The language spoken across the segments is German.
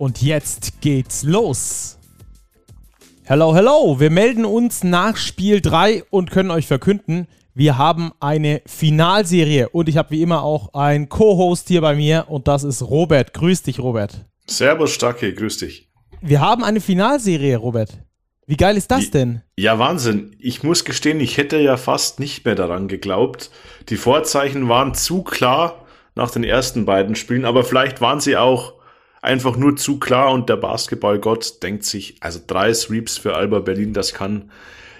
Und jetzt geht's los. Hello, hello. Wir melden uns nach Spiel 3 und können euch verkünden, wir haben eine Finalserie und ich habe wie immer auch einen Co-Host hier bei mir und das ist Robert. Grüß dich, Robert. Servus, Stacke, grüß dich. Wir haben eine Finalserie, Robert. Wie geil ist das denn? Ja, Wahnsinn. Ich muss gestehen, ich hätte ja fast nicht mehr daran geglaubt. Die Vorzeichen waren zu klar nach den ersten beiden Spielen, aber vielleicht waren sie auch einfach nur zu klar und der Basketballgott denkt sich, also drei Sweeps für Alba Berlin, das kann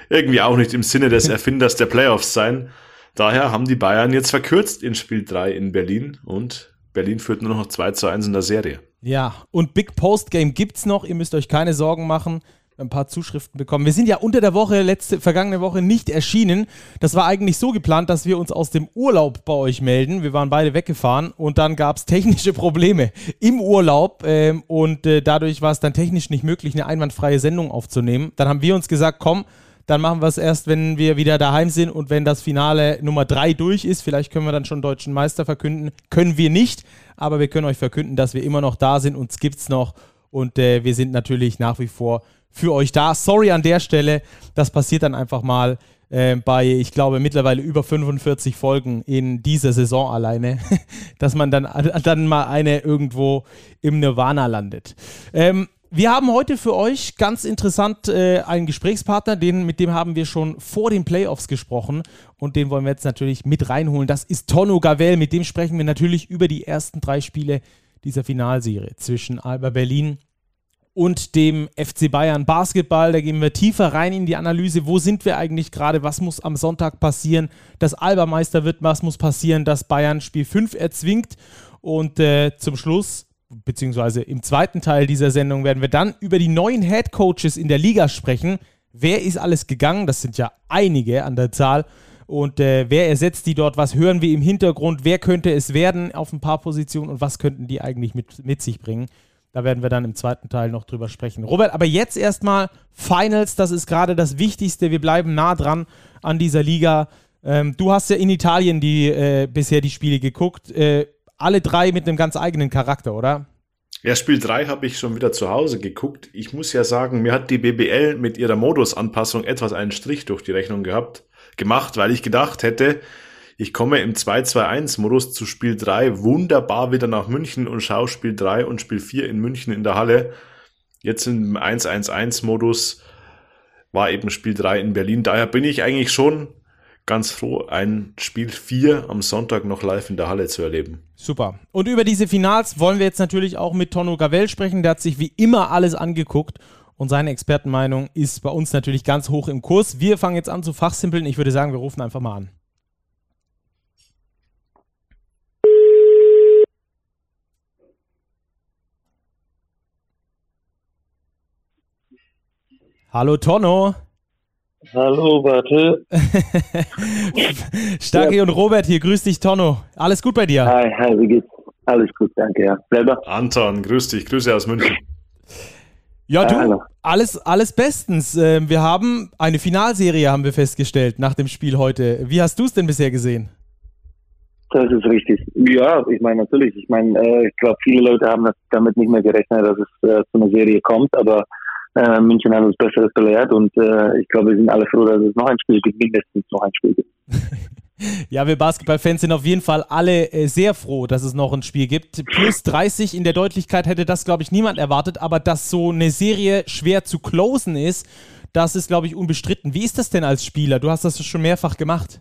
irgendwie auch nicht im Sinne des Erfinders der Playoffs sein. Daher haben die Bayern jetzt verkürzt in Spiel 3 in Berlin und Berlin führt nur noch 2 zu 1 in der Serie. Ja, und Big Post Game gibt's noch, ihr müsst euch keine Sorgen machen ein paar Zuschriften bekommen. Wir sind ja unter der Woche, letzte, vergangene Woche nicht erschienen. Das war eigentlich so geplant, dass wir uns aus dem Urlaub bei euch melden. Wir waren beide weggefahren und dann gab es technische Probleme im Urlaub ähm, und äh, dadurch war es dann technisch nicht möglich, eine einwandfreie Sendung aufzunehmen. Dann haben wir uns gesagt, komm, dann machen wir es erst, wenn wir wieder daheim sind und wenn das Finale Nummer 3 durch ist. Vielleicht können wir dann schon deutschen Meister verkünden. Können wir nicht, aber wir können euch verkünden, dass wir immer noch da sind. Uns gibt es noch und äh, wir sind natürlich nach wie vor für euch da. Sorry an der Stelle, das passiert dann einfach mal äh, bei, ich glaube, mittlerweile über 45 Folgen in dieser Saison alleine, dass man dann, dann mal eine irgendwo im Nirvana landet. Ähm, wir haben heute für euch ganz interessant äh, einen Gesprächspartner, den, mit dem haben wir schon vor den Playoffs gesprochen und den wollen wir jetzt natürlich mit reinholen. Das ist Tonno Gavel, mit dem sprechen wir natürlich über die ersten drei Spiele dieser Finalserie zwischen Alba Berlin und dem FC Bayern Basketball. Da gehen wir tiefer rein in die Analyse. Wo sind wir eigentlich gerade? Was muss am Sonntag passieren? Dass Alba Meister wird, was muss passieren, dass Bayern Spiel 5 erzwingt? Und äh, zum Schluss, beziehungsweise im zweiten Teil dieser Sendung, werden wir dann über die neuen Head Coaches in der Liga sprechen. Wer ist alles gegangen? Das sind ja einige an der Zahl. Und äh, wer ersetzt die dort? Was hören wir im Hintergrund? Wer könnte es werden auf ein paar Positionen und was könnten die eigentlich mit, mit sich bringen? Da werden wir dann im zweiten Teil noch drüber sprechen. Robert, aber jetzt erstmal Finals, das ist gerade das Wichtigste. Wir bleiben nah dran an dieser Liga. Ähm, du hast ja in Italien die, äh, bisher die Spiele geguckt. Äh, alle drei mit einem ganz eigenen Charakter, oder? Ja, Spiel 3 habe ich schon wieder zu Hause geguckt. Ich muss ja sagen, mir hat die BBL mit ihrer Modusanpassung etwas einen Strich durch die Rechnung gehabt, gemacht, weil ich gedacht hätte, ich komme im 2-2-1-Modus zu Spiel 3 wunderbar wieder nach München und schaue Spiel 3 und Spiel 4 in München in der Halle. Jetzt im 1-1-1-Modus war eben Spiel 3 in Berlin. Daher bin ich eigentlich schon ganz froh, ein Spiel 4 am Sonntag noch live in der Halle zu erleben. Super. Und über diese Finals wollen wir jetzt natürlich auch mit Tonno Gavel sprechen. Der hat sich wie immer alles angeguckt und seine Expertenmeinung ist bei uns natürlich ganz hoch im Kurs. Wir fangen jetzt an zu fachsimpeln. Ich würde sagen, wir rufen einfach mal an. Hallo Tonno. Hallo, warte. Starki ja. und Robert hier, grüß dich Tonno. Alles gut bei dir? Hi, hi, wie geht's? Alles gut, danke, ja. Selber? Anton, grüß dich, Grüße aus München. Ja, du, alles, alles bestens. Ähm, wir haben eine Finalserie, haben wir festgestellt, nach dem Spiel heute. Wie hast du es denn bisher gesehen? Das ist richtig. Ja, ich meine natürlich. Ich meine, äh, ich glaube, viele Leute haben damit nicht mehr gerechnet, dass es äh, zu einer Serie kommt, aber äh, München hat uns Besseres belehrt und äh, ich glaube, wir sind alle froh, dass es noch ein Spiel gibt, mindestens noch ein Spiel gibt. Ja, wir Basketballfans sind auf jeden Fall alle äh, sehr froh, dass es noch ein Spiel gibt. Plus 30 in der Deutlichkeit hätte das, glaube ich, niemand erwartet, aber dass so eine Serie schwer zu closen ist, das ist, glaube ich, unbestritten. Wie ist das denn als Spieler? Du hast das schon mehrfach gemacht.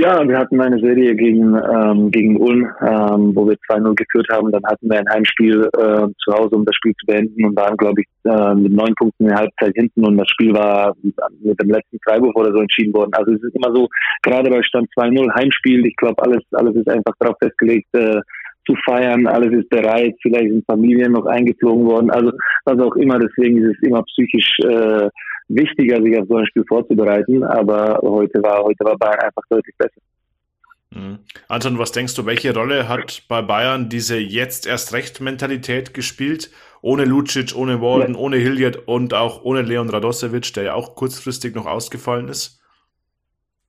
Ja, wir hatten eine Serie gegen, ähm, gegen Ulm, ähm, wo wir 2-0 geführt haben. Dann hatten wir ein Heimspiel äh, zu Hause, um das Spiel zu beenden und waren, glaube ich, äh, mit neun Punkten in der Halbzeit hinten und das Spiel war mit dem letzten Freiburg oder so entschieden worden. Also es ist immer so, gerade bei Stand 2-0 Heimspiel, ich glaube, alles, alles ist einfach darauf festgelegt, äh, zu feiern, alles ist bereit, vielleicht sind Familien noch eingeflogen worden, also was auch immer, deswegen ist es immer psychisch äh, wichtiger, sich auf so ein Spiel vorzubereiten, aber heute war, heute war Bayern einfach deutlich besser. Mhm. Anton, was denkst du, welche Rolle hat bei Bayern diese jetzt erst recht Mentalität gespielt? Ohne Lucic, ohne Walden, ja. ohne Hilliard und auch ohne Leon Radosevic, der ja auch kurzfristig noch ausgefallen ist?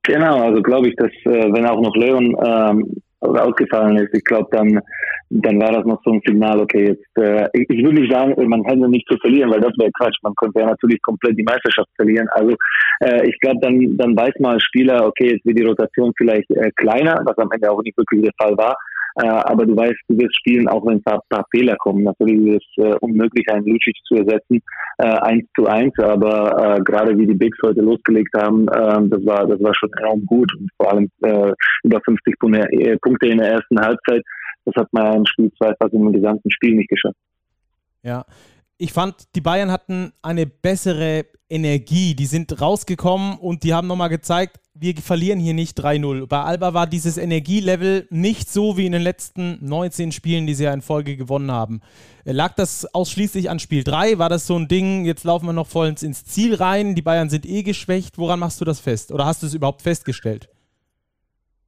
Genau, also glaube ich, dass äh, wenn auch noch Leon ähm, ausgefallen ist, ich glaube, dann, dann war das noch so ein Signal, okay, jetzt, äh, ich, ich will nicht sagen, man hätte nicht zu verlieren, weil das wäre Quatsch, man könnte ja natürlich komplett die Meisterschaft verlieren. Also äh, ich glaube, dann, dann weiß mal Spieler, okay, jetzt wird die Rotation vielleicht äh, kleiner, was am Ende auch nicht wirklich der Fall war. Äh, aber du weißt, du wirst spielen, auch wenn ein paar, Fehler kommen. Natürlich ist es äh, unmöglich, einen Lucic zu ersetzen, äh, eins zu eins, aber äh, gerade wie die Bigs heute losgelegt haben, äh, das war das war schon enorm gut und vor allem äh, über 50 äh, Punkte in der ersten Halbzeit. Das hat man im Spiel zwei fast im gesamten Spiel nicht geschafft. Ja, ich fand, die Bayern hatten eine bessere Energie. Die sind rausgekommen und die haben nochmal gezeigt, wir verlieren hier nicht 3-0. Bei Alba war dieses Energielevel nicht so wie in den letzten 19 Spielen, die sie ja in Folge gewonnen haben. Lag das ausschließlich an Spiel 3? War das so ein Ding, jetzt laufen wir noch voll ins Ziel rein, die Bayern sind eh geschwächt. Woran machst du das fest? Oder hast du es überhaupt festgestellt?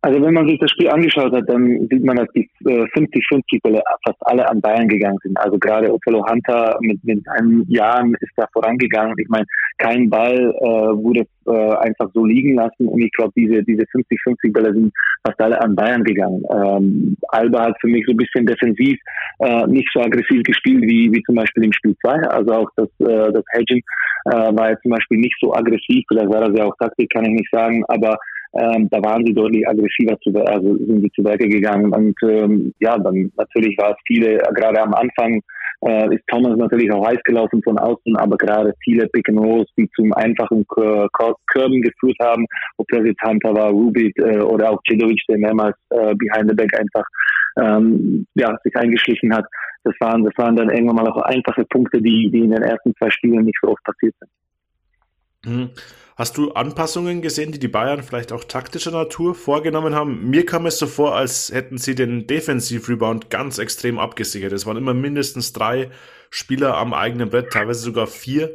Also wenn man sich das Spiel angeschaut hat, dann sieht man, dass die 50-50 Bälle fast alle an Bayern gegangen sind. Also gerade Othello Hunter mit, mit einem Jahren ist da vorangegangen. Ich meine, kein Ball äh, wurde äh, einfach so liegen lassen und ich glaube, diese diese 50-50 Bälle sind fast alle an Bayern gegangen. Ähm, Alba hat für mich so ein bisschen defensiv äh, nicht so aggressiv gespielt wie wie zum Beispiel im Spiel 2. Also auch das äh, das Hedging äh, war jetzt zum Beispiel nicht so aggressiv. Vielleicht war das ja auch Taktik, kann ich nicht sagen, aber ähm, da waren sie deutlich aggressiver zu, also sind sie zu Werke gegangen. Und ähm, ja, dann natürlich war es viele, gerade am Anfang äh, ist Thomas natürlich auch heiß gelaufen von außen, aber gerade viele Pick and Rolls, die zum einfachen Körben geführt haben, ob das jetzt Hunter war, Rubik äh, oder auch Cedovic, der mehrmals äh, behind the back einfach ähm, ja, sich eingeschlichen hat. Das waren, das waren dann irgendwann mal auch einfache Punkte, die, die in den ersten zwei Spielen nicht so oft passiert sind. Mhm. Hast du Anpassungen gesehen, die die Bayern vielleicht auch taktischer Natur vorgenommen haben? Mir kam es so vor, als hätten sie den Defensiv-Rebound ganz extrem abgesichert. Es waren immer mindestens drei Spieler am eigenen Brett, teilweise sogar vier.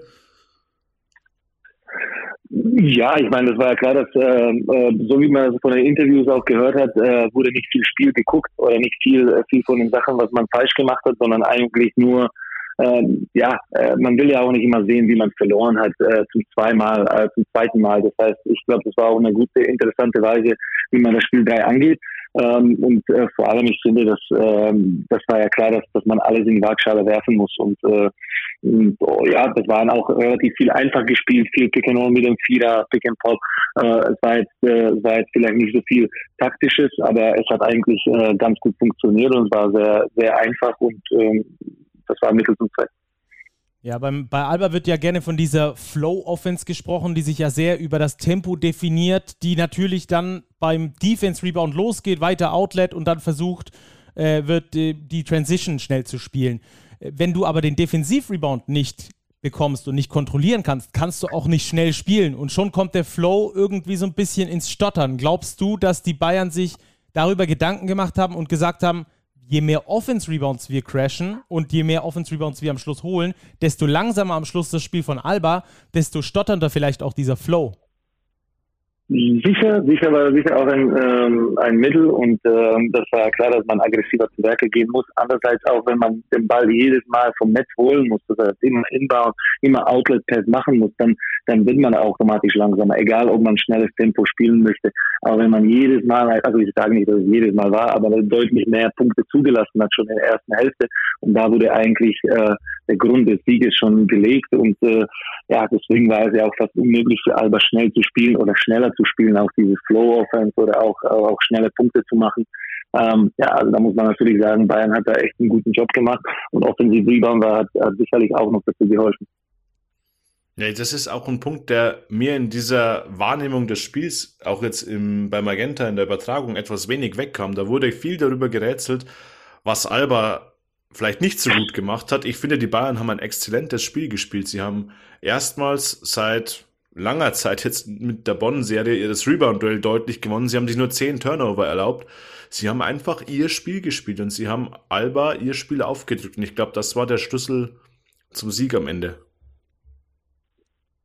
Ja, ich meine, das war ja klar, dass äh, äh so wie man das von den Interviews auch gehört hat, äh, wurde nicht viel Spiel geguckt oder nicht viel, äh, viel von den Sachen, was man falsch gemacht hat, sondern eigentlich nur ähm, ja, äh, man will ja auch nicht immer sehen, wie man verloren hat äh, zum zweimal, äh, zum zweiten Mal. Das heißt, ich glaube, das war auch eine gute, interessante Weise, wie man das Spiel 3 angeht. Ähm, und äh, vor allem, ich finde, dass ähm, das war ja klar, dass, dass man alles in die Waagschale werfen muss. Und, äh, und oh, ja, das waren auch relativ viel einfach gespielt, viel Pick and Roll mit dem Vierer, Pick and Pop. Äh, es war jetzt, äh, vielleicht nicht so viel taktisches, aber es hat eigentlich äh, ganz gut funktioniert und war sehr, sehr einfach und ähm, das war Mittel zum Zweck. Ja, beim, bei Alba wird ja gerne von dieser Flow-Offense gesprochen, die sich ja sehr über das Tempo definiert, die natürlich dann beim Defense-Rebound losgeht, weiter Outlet und dann versucht, äh, wird die, die Transition schnell zu spielen. Wenn du aber den Defensiv-Rebound nicht bekommst und nicht kontrollieren kannst, kannst du auch nicht schnell spielen. Und schon kommt der Flow irgendwie so ein bisschen ins Stottern. Glaubst du, dass die Bayern sich darüber Gedanken gemacht haben und gesagt haben, je mehr Offense-Rebounds wir crashen und je mehr Offense-Rebounds wir am Schluss holen, desto langsamer am Schluss das Spiel von Alba, desto stotternder vielleicht auch dieser Flow. Sicher, sicher war sicher auch ein, ähm, ein Mittel und ähm, das war klar, dass man aggressiver zu Werke gehen muss. Andererseits auch, wenn man den Ball jedes Mal vom Netz holen muss, das heißt immer Inbound, immer Outlet-Pass machen muss, dann, dann wird man automatisch langsamer, egal ob man schnelles Tempo spielen möchte. Aber wenn man jedes Mal, also ich sage nicht, dass es jedes Mal war, aber deutlich mehr Punkte zugelassen hat schon in der ersten Hälfte und da wurde eigentlich äh, der Grund des Sieges schon gelegt und äh, ja, deswegen war es ja auch fast unmöglich für Alba schnell zu spielen oder schneller zu spielen, auch diese Flow-Offense oder auch, auch schnelle Punkte zu machen. Ähm, ja, also da muss man natürlich sagen, Bayern hat da echt einen guten Job gemacht und Offensiv Rebound war, hat, hat sicherlich auch noch dazu geholfen. Ja, das ist auch ein Punkt, der mir in dieser Wahrnehmung des Spiels, auch jetzt im, bei Magenta in der Übertragung, etwas wenig wegkam. Da wurde viel darüber gerätselt, was Alba vielleicht nicht so gut gemacht hat. Ich finde, die Bayern haben ein exzellentes Spiel gespielt. Sie haben erstmals seit langer Zeit jetzt mit der Bonn-Serie ihres Rebound-Duell deutlich gewonnen. Sie haben sich nur zehn Turnover erlaubt. Sie haben einfach ihr Spiel gespielt und sie haben Alba ihr Spiel aufgedrückt. Und ich glaube, das war der Schlüssel zum Sieg am Ende.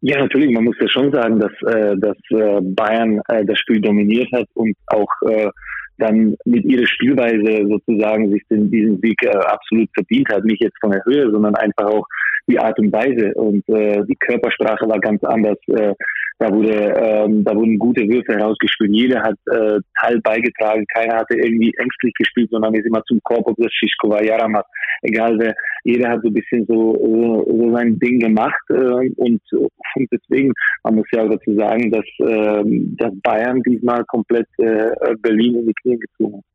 Ja, natürlich. Man muss ja schon sagen, dass, äh, dass äh, Bayern äh, das Spiel dominiert hat und auch äh, dann mit ihrer Spielweise sozusagen sich den, diesen Sieg äh, absolut verdient hat. Nicht jetzt von der Höhe, sondern einfach auch die Art und Weise. Und äh, die Körpersprache war ganz anders. Äh, da, wurde, ähm, da wurden gute Würfe herausgespielt. Jeder hat äh, Teil beigetragen. Keiner hatte irgendwie ängstlich gespielt, sondern ist immer zum Korb, das Schischko war, Jaramat, egal wer. Jeder hat so ein bisschen so, so, so sein Ding gemacht. Äh, und, und deswegen, man muss ja auch dazu sagen, dass, äh, dass Bayern diesmal komplett äh, Berlin in die Knie gezogen hat.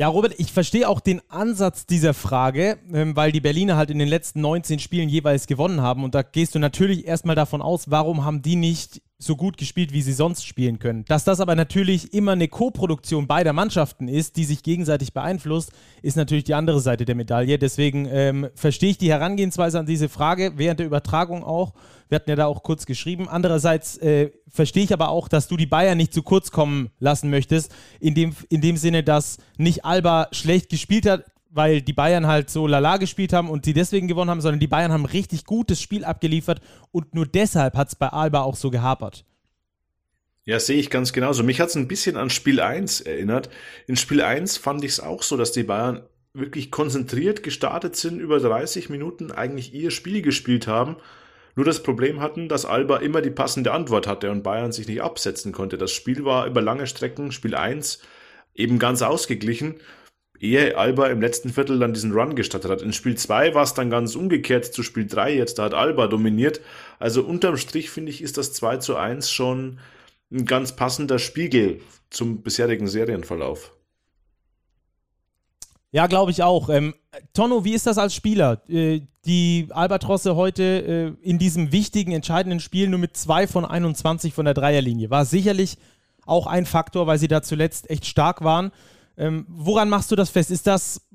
Ja, Robert, ich verstehe auch den Ansatz dieser Frage, ähm, weil die Berliner halt in den letzten 19 Spielen jeweils gewonnen haben. Und da gehst du natürlich erstmal davon aus, warum haben die nicht so gut gespielt, wie sie sonst spielen können. Dass das aber natürlich immer eine Co-Produktion beider Mannschaften ist, die sich gegenseitig beeinflusst, ist natürlich die andere Seite der Medaille. Deswegen ähm, verstehe ich die Herangehensweise an diese Frage während der Übertragung auch. Wir hatten ja da auch kurz geschrieben. Andererseits äh, verstehe ich aber auch, dass du die Bayern nicht zu kurz kommen lassen möchtest, in dem, in dem Sinne, dass nicht Alba schlecht gespielt hat, weil die Bayern halt so lala gespielt haben und sie deswegen gewonnen haben, sondern die Bayern haben richtig gutes Spiel abgeliefert und nur deshalb hat es bei Alba auch so gehapert. Ja, sehe ich ganz genauso. Mich hat es ein bisschen an Spiel 1 erinnert. In Spiel 1 fand ich es auch so, dass die Bayern wirklich konzentriert gestartet sind, über 30 Minuten eigentlich ihr Spiel gespielt haben. Nur das Problem hatten, dass Alba immer die passende Antwort hatte und Bayern sich nicht absetzen konnte. Das Spiel war über lange Strecken, Spiel 1, eben ganz ausgeglichen ehe Alba im letzten Viertel dann diesen Run gestattet hat. In Spiel 2 war es dann ganz umgekehrt zu Spiel 3 jetzt, da hat Alba dominiert. Also unterm Strich finde ich, ist das 2 zu 1 schon ein ganz passender Spiegel zum bisherigen Serienverlauf. Ja, glaube ich auch. Ähm, Tonno, wie ist das als Spieler? Äh, die Albatrosse heute äh, in diesem wichtigen, entscheidenden Spiel nur mit 2 von 21 von der Dreierlinie. War sicherlich auch ein Faktor, weil sie da zuletzt echt stark waren. Ähm, woran machst du das fest? Ist das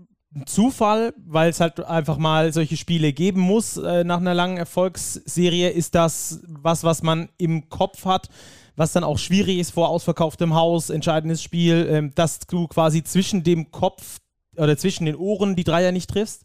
Zufall, weil es halt einfach mal solche Spiele geben muss äh, nach einer langen Erfolgsserie? Ist das was, was man im Kopf hat, was dann auch schwierig ist vor ausverkauftem Haus, entscheidendes Spiel, ähm, dass du quasi zwischen dem Kopf oder zwischen den Ohren die Dreier nicht triffst?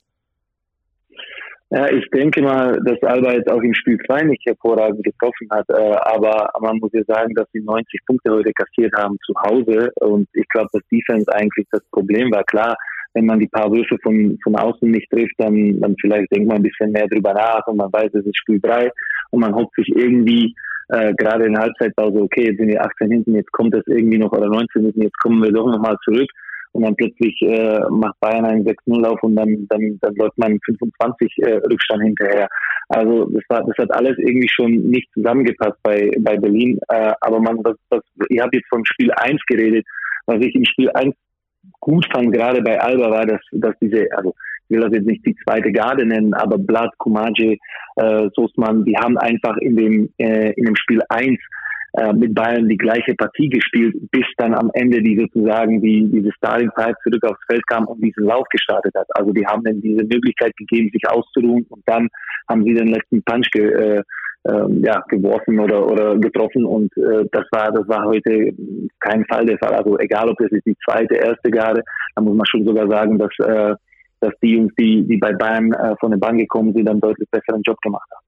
Ja, ich denke mal, dass Alba jetzt auch im Spiel 2 nicht hervorragend getroffen hat, äh, aber man muss ja sagen, dass sie 90 Punkte heute kassiert haben zu Hause und ich glaube, dass Defense eigentlich das Problem war. Klar, wenn man die paar Würfe von, von außen nicht trifft, dann, dann vielleicht denkt man ein bisschen mehr drüber nach und man weiß, es ist Spiel 3 und man hofft sich irgendwie äh, gerade in der Halbzeitpause, okay, jetzt sind wir 18 hinten, jetzt kommt das irgendwie noch oder 19 hinten, jetzt kommen wir doch nochmal zurück und dann plötzlich äh, macht Bayern einen 6-0-Lauf und dann, dann, dann läuft man 25 äh, Rückstand hinterher. Also das war, das hat alles irgendwie schon nicht zusammengepasst bei, bei Berlin. Äh, aber man, das, das, ihr habt jetzt von Spiel 1 geredet. Was ich im Spiel 1 gut fand, gerade bei Alba, war, dass, dass diese, also ich will das jetzt nicht die zweite Garde nennen, aber Blatt, Kumaji, äh, Sosman, die haben einfach in dem, äh, in dem Spiel 1 äh, mit Bayern die gleiche Partie gespielt, bis dann am Ende die sozusagen die, diese Starting Five zurück aufs Feld kam und diesen Lauf gestartet hat. Also die haben dann diese Möglichkeit gegeben, sich auszuruhen und dann haben sie den letzten Punch ge, äh, äh, ja, geworfen oder, oder getroffen und äh, das war das war heute kein Fall der Fall. Also egal ob das ist die zweite, erste Garde, da muss man schon sogar sagen, dass äh, dass die Jungs, die, die bei Bayern äh, von der Bahn gekommen sind, einen deutlich besseren Job gemacht haben.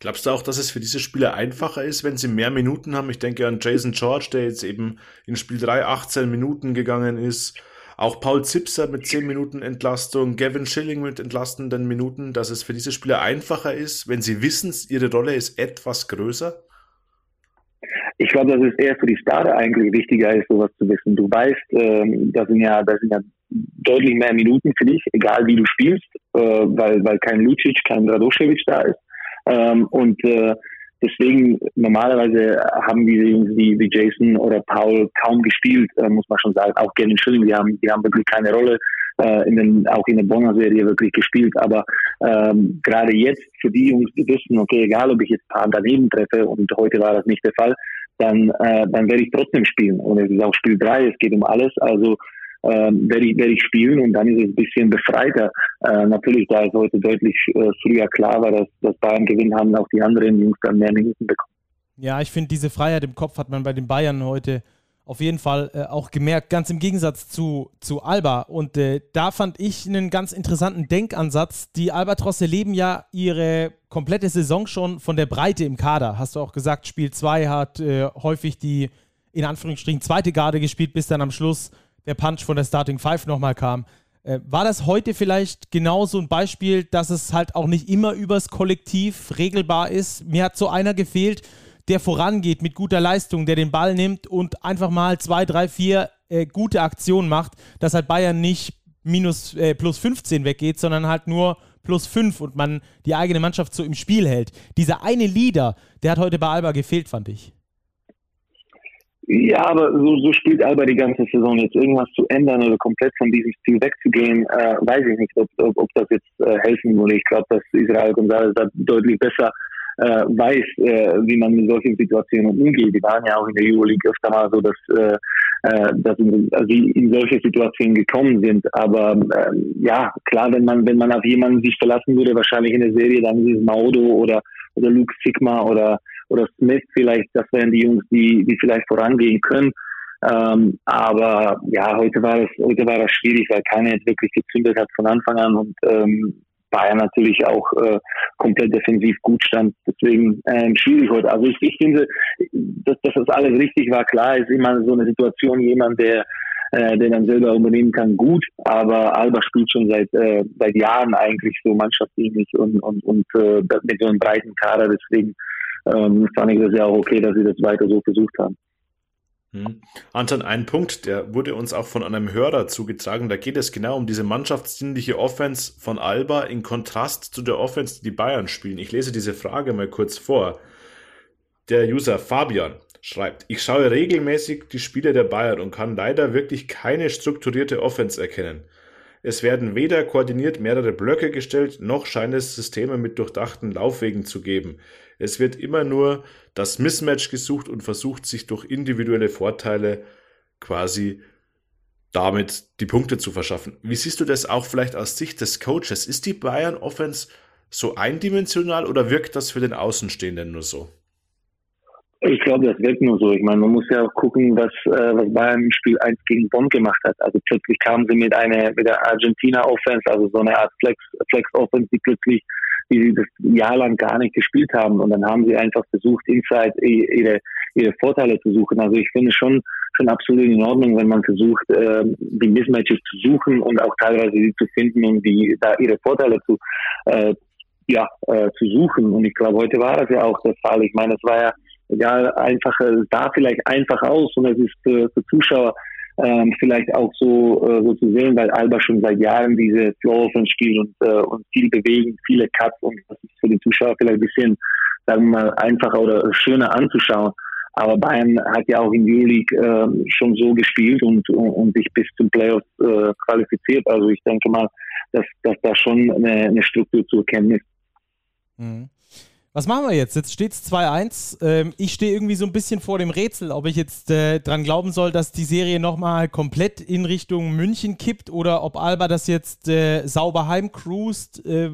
Glaubst du auch, dass es für diese Spieler einfacher ist, wenn sie mehr Minuten haben? Ich denke an Jason George, der jetzt eben in Spiel 3 18 Minuten gegangen ist. Auch Paul Zipser mit 10 Minuten Entlastung, Gavin Schilling mit entlastenden Minuten, dass es für diese Spieler einfacher ist, wenn sie wissen, ihre Rolle ist etwas größer? Ich glaube, dass es eher für die Starter eigentlich wichtiger ist, sowas zu wissen. Du weißt, ähm, das sind ja, sind ja deutlich mehr Minuten für dich, egal wie du spielst, äh, weil, weil kein Lucic, kein Radoschewitsch da ist. Ähm, und äh, deswegen normalerweise haben diese Jungs wie, wie Jason oder Paul kaum gespielt, äh, muss man schon sagen. Auch Gavin Schilling, die haben, die haben wirklich keine Rolle äh, in den, auch in der Bonner Serie wirklich gespielt. Aber ähm, gerade jetzt für die Jungs, die wissen, okay, egal ob ich jetzt ein paar daneben treffe und heute war das nicht der Fall, dann, äh, dann werde ich trotzdem spielen. Und es ist auch Spiel 3, es geht um alles. Also ähm, werde ich, werde ich spielen und dann ist es ein bisschen befreiter. Äh, natürlich, da es heute deutlich äh, früher klar war, dass, dass Bayern gewinnen haben, auch die anderen Jungs dann mehr Minuten bekommen. Ja, ich finde, diese Freiheit im Kopf hat man bei den Bayern heute auf jeden Fall äh, auch gemerkt, ganz im Gegensatz zu, zu Alba. Und äh, da fand ich einen ganz interessanten Denkansatz. Die Albatrosse leben ja ihre komplette Saison schon von der Breite im Kader. Hast du auch gesagt, Spiel 2 hat äh, häufig die, in Anführungsstrichen, zweite Garde gespielt, bis dann am Schluss der Punch von der Starting Five nochmal kam. Äh, war das heute vielleicht genau so ein Beispiel, dass es halt auch nicht immer übers Kollektiv regelbar ist? Mir hat so einer gefehlt, der vorangeht mit guter Leistung, der den Ball nimmt und einfach mal zwei, drei, vier äh, gute Aktionen macht, dass halt Bayern nicht minus äh, plus 15 weggeht, sondern halt nur plus 5 und man die eigene Mannschaft so im Spiel hält. Dieser eine Leader, der hat heute bei Alba gefehlt, fand ich. Ja, aber so, so spielt Alba die ganze Saison. Jetzt irgendwas zu ändern oder komplett von diesem Stil wegzugehen, äh, weiß ich nicht, ob, ob, ob das jetzt äh, helfen würde. Ich glaube, dass Israel González da deutlich besser äh, weiß, äh, wie man mit solchen Situationen umgeht. Die waren ja auch in der Euroleague öfter mal so, dass, äh, äh dass sie in solche Situationen gekommen sind. Aber äh, ja, klar, wenn man wenn man auf jemanden sich verlassen würde, wahrscheinlich in der Serie, dann ist es Maudo oder oder Luke Sigma oder oder Smith vielleicht. Das wären die Jungs, die die vielleicht vorangehen können. Ähm, aber ja, heute war es heute war das schwierig, weil keiner jetzt wirklich gezündet hat von Anfang an und ähm, Bayern natürlich auch äh, komplett defensiv gut stand. Deswegen ähm, schwierig heute. Also ich, ich finde, dass, dass das alles richtig war. Klar ist immer so eine Situation jemand, der äh, der dann selber übernehmen kann, gut. Aber Alba spielt schon seit äh, seit Jahren eigentlich so mannschaftsdienlich und und und äh, mit so einem breiten Kader. Deswegen ähm, fand ich das ja auch okay, dass sie das weiter so versucht haben. Hm. Anton, ein Punkt, der wurde uns auch von einem Hörer zugetragen. Da geht es genau um diese mannschaftsdienliche Offense von Alba in Kontrast zu der Offense, die die Bayern spielen. Ich lese diese Frage mal kurz vor. Der User Fabian schreibt, ich schaue regelmäßig die Spiele der Bayern und kann leider wirklich keine strukturierte Offense erkennen. Es werden weder koordiniert mehrere Blöcke gestellt, noch scheint es Systeme mit durchdachten Laufwegen zu geben. Es wird immer nur das Mismatch gesucht und versucht, sich durch individuelle Vorteile quasi damit die Punkte zu verschaffen. Wie siehst du das auch vielleicht aus Sicht des Coaches? Ist die Bayern Offense so eindimensional oder wirkt das für den Außenstehenden nur so? Ich glaube, das wirkt nur so. Ich meine, man muss ja auch gucken, was, äh, was Bayern im Spiel 1 gegen Bonn gemacht hat. Also plötzlich kamen sie mit einer mit der Argentina Offense, also so eine Art Flex Flex Offense, die plötzlich die das Jahr lang gar nicht gespielt haben. Und dann haben sie einfach versucht, inside ihre, ihre Vorteile zu suchen. Also ich finde schon, schon absolut in Ordnung, wenn man versucht, äh, die Mismatches zu suchen und auch teilweise sie zu finden und die, da ihre Vorteile zu, äh, ja, äh, zu suchen. Und ich glaube, heute war das ja auch der Fall. Ich meine, es war ja, ja einfach, es sah vielleicht einfach aus und es ist für, für Zuschauer ähm, vielleicht auch so, äh, so zu sehen, weil Alba schon seit Jahren diese Flow von und, äh, und viel bewegen, viele Cuts und das ist für den Zuschauer vielleicht ein bisschen, sagen wir mal, einfacher oder schöner anzuschauen. Aber Bayern hat ja auch in Euroleague äh, schon so gespielt und, und, und sich bis zum Playoff äh, qualifiziert. Also ich denke mal, dass, dass da schon eine, eine Struktur zu erkennen ist. Mhm. Was machen wir jetzt? Jetzt steht es 2-1. Ähm, ich stehe irgendwie so ein bisschen vor dem Rätsel, ob ich jetzt äh, dran glauben soll, dass die Serie nochmal komplett in Richtung München kippt oder ob Alba das jetzt äh, sauber heimcruist. Äh,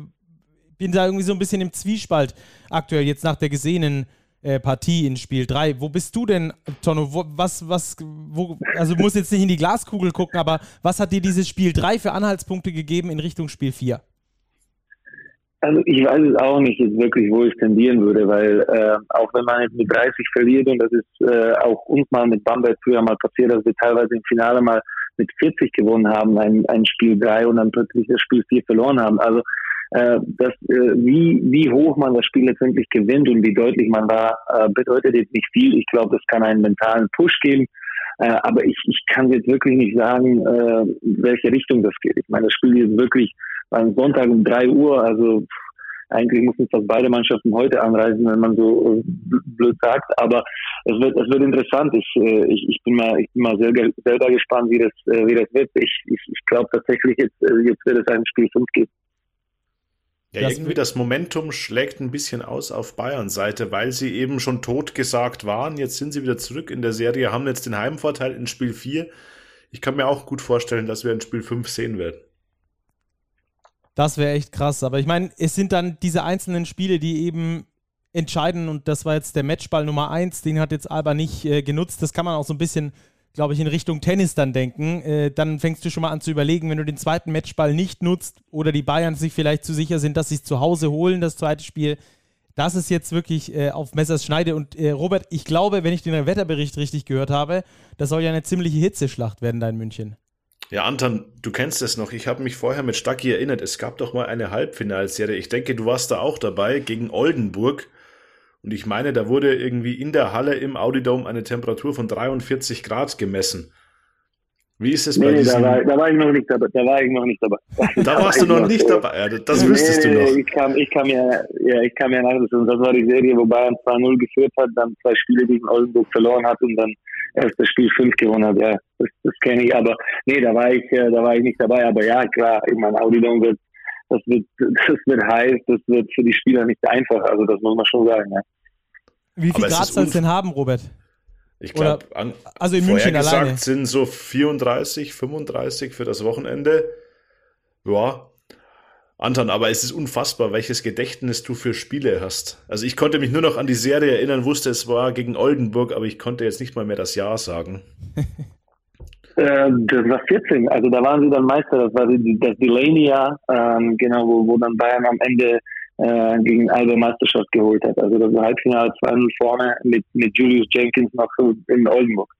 bin da irgendwie so ein bisschen im Zwiespalt aktuell, jetzt nach der gesehenen äh, Partie in Spiel 3. Wo bist du denn, Tonno? Was, was, wo, also du musst jetzt nicht in die Glaskugel gucken, aber was hat dir dieses Spiel 3 für Anhaltspunkte gegeben in Richtung Spiel 4? Also ich weiß es auch nicht jetzt wirklich, wo ich tendieren würde, weil äh, auch wenn man jetzt mit 30 verliert und das ist äh, auch uns mal mit Bamberg früher mal passiert, dass wir teilweise im Finale mal mit 40 gewonnen haben, ein, ein Spiel 3 und dann plötzlich das Spiel 4 verloren haben. Also äh, das, äh, wie, wie hoch man das Spiel letztendlich gewinnt und wie deutlich man war, äh, bedeutet jetzt nicht viel. Ich glaube, das kann einen mentalen Push geben. Äh, aber ich, ich kann jetzt wirklich nicht sagen, äh, welche Richtung das geht. Ich meine, das Spiel ist wirklich am Sonntag um drei Uhr. Also eigentlich müssen fast beide Mannschaften heute anreisen, wenn man so äh, blöd sagt. Aber es wird, es wird interessant. Ich, äh, ich, ich bin mal, ich bin mal selber, selber gespannt, wie das, äh, wie das wird. Ich, ich, ich glaube tatsächlich, jetzt, jetzt wird es ein Spiel 5 geben. Ja, irgendwie das Momentum schlägt ein bisschen aus auf Bayern Seite, weil sie eben schon tot gesagt waren. Jetzt sind sie wieder zurück in der Serie, haben jetzt den Heimvorteil in Spiel 4. ich kann mir auch gut vorstellen, dass wir in Spiel 5 sehen werden. Das wäre echt krass. Aber ich meine, es sind dann diese einzelnen Spiele, die eben entscheiden. Und das war jetzt der Matchball Nummer 1. Den hat jetzt Alba nicht äh, genutzt. Das kann man auch so ein bisschen, glaube ich, in Richtung Tennis dann denken. Äh, dann fängst du schon mal an zu überlegen, wenn du den zweiten Matchball nicht nutzt oder die Bayern sich vielleicht zu sicher sind, dass sie es zu Hause holen, das zweite Spiel. Das ist jetzt wirklich äh, auf Messers Schneide. Und äh, Robert, ich glaube, wenn ich den Wetterbericht richtig gehört habe, das soll ja eine ziemliche Hitzeschlacht werden da in München. Ja, Anton, du kennst es noch. Ich habe mich vorher mit Stacki erinnert. Es gab doch mal eine Halbfinalserie. Ich denke, du warst da auch dabei gegen Oldenburg. Und ich meine, da wurde irgendwie in der Halle im Audidome eine Temperatur von 43 Grad gemessen. Wie ist es nee, bei nee, diesem... Da war, da war ich noch nicht dabei. Da war ich noch nicht dabei. Da, da warst du noch nicht dabei. Ja, das nee, wüsstest du noch. Ich kam, ich kam ja, ja, ich kam ja nach. Das war die Serie, wo Bayern 2-0 geführt hat, dann zwei Spiele gegen Oldenburg verloren hat und dann erst das Spiel 5 gewonnen hat. Ja, das, das kenne ich. Aber nee, da war ich, äh, da war ich nicht dabei. Aber ja, klar, ich meine, Audidome wird, das wird, das wird heiß. Das wird für die Spieler nicht einfach. Also das muss man schon sagen. Ja. Wie viel Grad soll es denn haben, Robert? Ich glaube, also in München gesagt alleine. sind so 34, 35 für das Wochenende. Ja. Anton, aber es ist unfassbar, welches Gedächtnis du für Spiele hast. Also ich konnte mich nur noch an die Serie erinnern, wusste, es war gegen Oldenburg, aber ich konnte jetzt nicht mal mehr das Jahr sagen. äh, das war 14, also da waren sie dann Meister, das war das Delaney-Jahr, ähm, genau, wo, wo dann Bayern am Ende äh, gegen Alba Meisterschaft geholt hat. Also das war Halbfinale 2-0 vorne mit, mit Julius Jenkins noch in Oldenburg.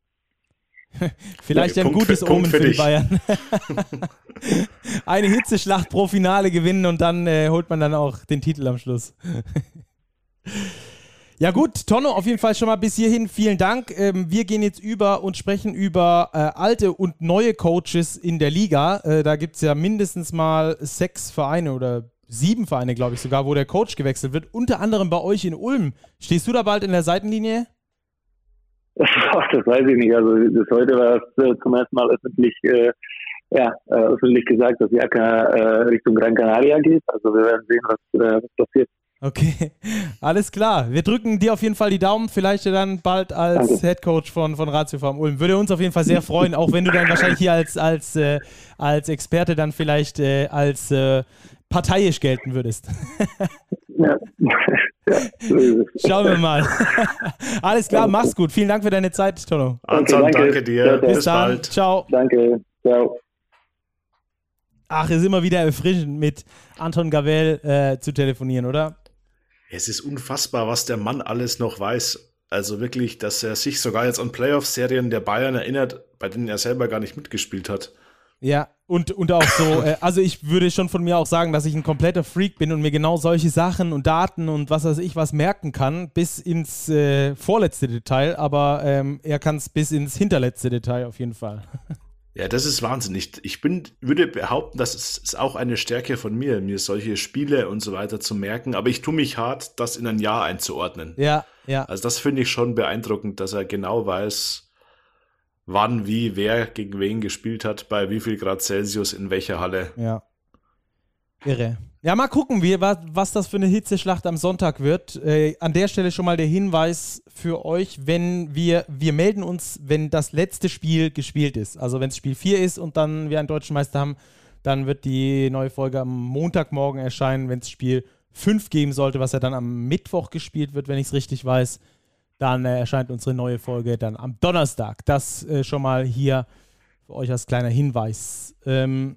Vielleicht ja, ein Punkt gutes für, Omen für, für die Bayern. Eine Hitzeschlacht pro Finale gewinnen und dann äh, holt man dann auch den Titel am Schluss. ja gut, Tonno, auf jeden Fall schon mal bis hierhin vielen Dank. Ähm, wir gehen jetzt über und sprechen über äh, alte und neue Coaches in der Liga. Äh, da gibt es ja mindestens mal sechs Vereine oder sieben Vereine, glaube ich sogar, wo der Coach gewechselt wird. Unter anderem bei euch in Ulm. Stehst du da bald in der Seitenlinie? Das weiß ich nicht. Also bis heute war es äh, zum ersten Mal öffentlich, äh, ja, äh, öffentlich gesagt, dass Jaka äh, Richtung Gran Canaria geht. Also wir werden sehen, was, äh, was passiert. Okay, alles klar. Wir drücken dir auf jeden Fall die Daumen, vielleicht dann bald als Danke. Head Coach von, von Ratio Farm Ulm. Würde uns auf jeden Fall sehr freuen, auch wenn du dann wahrscheinlich hier als, als, äh, als Experte dann vielleicht äh, als äh, parteiisch gelten würdest. Ja. Schauen wir mal. Alles klar, mach's gut. Vielen Dank für deine Zeit, Tono. Anton, danke. danke, dir. Bis, Bis dann. bald. Ciao. Danke. Ciao. Ach, ist immer wieder erfrischend, mit Anton Gavel äh, zu telefonieren, oder? Es ist unfassbar, was der Mann alles noch weiß. Also wirklich, dass er sich sogar jetzt an Playoff-Serien der Bayern erinnert, bei denen er selber gar nicht mitgespielt hat. Ja, und, und auch so, äh, also ich würde schon von mir auch sagen, dass ich ein kompletter Freak bin und mir genau solche Sachen und Daten und was weiß ich was merken kann, bis ins äh, vorletzte Detail, aber ähm, er kann es bis ins hinterletzte Detail auf jeden Fall. Ja, das ist wahnsinnig. Ich bin, würde behaupten, das ist auch eine Stärke von mir, mir solche Spiele und so weiter zu merken, aber ich tue mich hart, das in ein Jahr einzuordnen. Ja, ja. Also das finde ich schon beeindruckend, dass er genau weiß, wann, wie, wer gegen wen gespielt hat, bei wie viel Grad Celsius, in welcher Halle. Ja. Irre. Ja, mal gucken, wie, was, was das für eine Hitzeschlacht am Sonntag wird. Äh, an der Stelle schon mal der Hinweis für euch, wenn wir, wir melden uns, wenn das letzte Spiel gespielt ist. Also wenn es Spiel 4 ist und dann wir einen deutschen Meister haben, dann wird die neue Folge am Montagmorgen erscheinen, wenn es Spiel 5 geben sollte, was ja dann am Mittwoch gespielt wird, wenn ich es richtig weiß dann äh, erscheint unsere neue Folge dann am Donnerstag. Das äh, schon mal hier für euch als kleiner Hinweis. Ähm,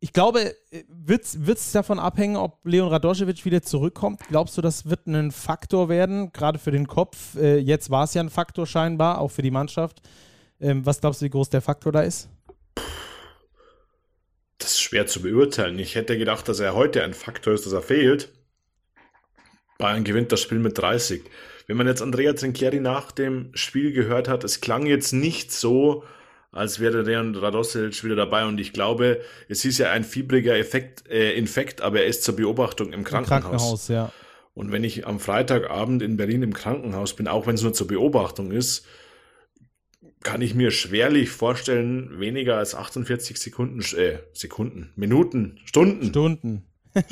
ich glaube, äh, wird es davon abhängen, ob Leon Radoschewitsch wieder zurückkommt? Glaubst du, das wird ein Faktor werden, gerade für den Kopf? Äh, jetzt war es ja ein Faktor scheinbar, auch für die Mannschaft. Ähm, was glaubst du, wie groß der Faktor da ist? Das ist schwer zu beurteilen. Ich hätte gedacht, dass er heute ein Faktor ist, dass er fehlt. Bayern gewinnt das Spiel mit 30. Wenn man jetzt Andrea Trinchieri nach dem Spiel gehört hat, es klang jetzt nicht so, als wäre Dejan Radoselic wieder dabei und ich glaube, es ist ja ein fiebriger Effekt, äh, Infekt, aber er ist zur Beobachtung im Krankenhaus. Im Krankenhaus, ja. Und wenn ich am Freitagabend in Berlin im Krankenhaus bin, auch wenn es nur zur Beobachtung ist, kann ich mir schwerlich vorstellen, weniger als 48 Sekunden, äh, Sekunden, Minuten, Stunden. Stunden.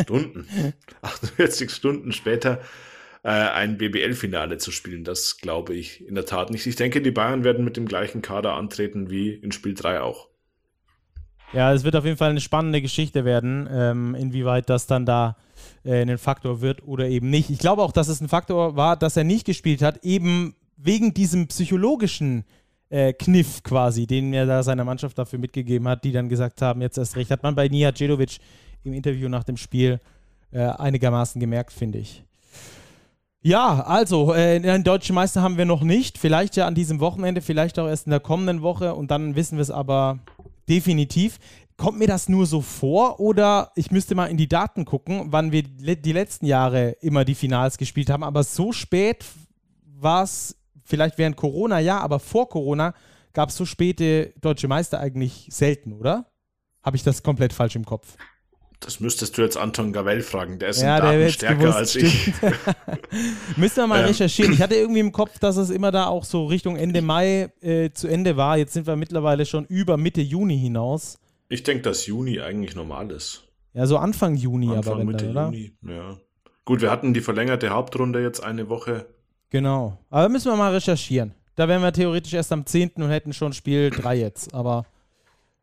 Stunden. 48 Stunden später äh, ein BBL-Finale zu spielen. Das glaube ich in der Tat nicht. Ich denke, die Bayern werden mit dem gleichen Kader antreten wie in Spiel 3 auch. Ja, es wird auf jeden Fall eine spannende Geschichte werden, ähm, inwieweit das dann da äh, ein Faktor wird oder eben nicht. Ich glaube auch, dass es ein Faktor war, dass er nicht gespielt hat, eben wegen diesem psychologischen äh, Kniff quasi, den er da seiner Mannschaft dafür mitgegeben hat, die dann gesagt haben, jetzt erst recht. Hat man bei Nia Djedovic im Interview nach dem Spiel äh, einigermaßen gemerkt, finde ich. Ja, also, äh, einen deutschen Meister haben wir noch nicht. Vielleicht ja an diesem Wochenende, vielleicht auch erst in der kommenden Woche und dann wissen wir es aber definitiv. Kommt mir das nur so vor oder ich müsste mal in die Daten gucken, wann wir die letzten Jahre immer die Finals gespielt haben, aber so spät war es vielleicht während Corona ja, aber vor Corona gab es so späte deutsche Meister eigentlich selten, oder? Habe ich das komplett falsch im Kopf? Das müsstest du jetzt Anton Gavell fragen. Der ist ja, der stärker gewusst, als ich. Müssen wir mal ähm. recherchieren. Ich hatte irgendwie im Kopf, dass es immer da auch so Richtung Ende Mai äh, zu Ende war. Jetzt sind wir mittlerweile schon über Mitte Juni hinaus. Ich denke, dass Juni eigentlich normal ist. Ja, so Anfang Juni Anfang, aber. Mitte dann, Juni, ja. Gut, wir hatten die verlängerte Hauptrunde jetzt eine Woche. Genau. Aber müssen wir mal recherchieren. Da wären wir theoretisch erst am 10. und hätten schon Spiel 3 jetzt. Aber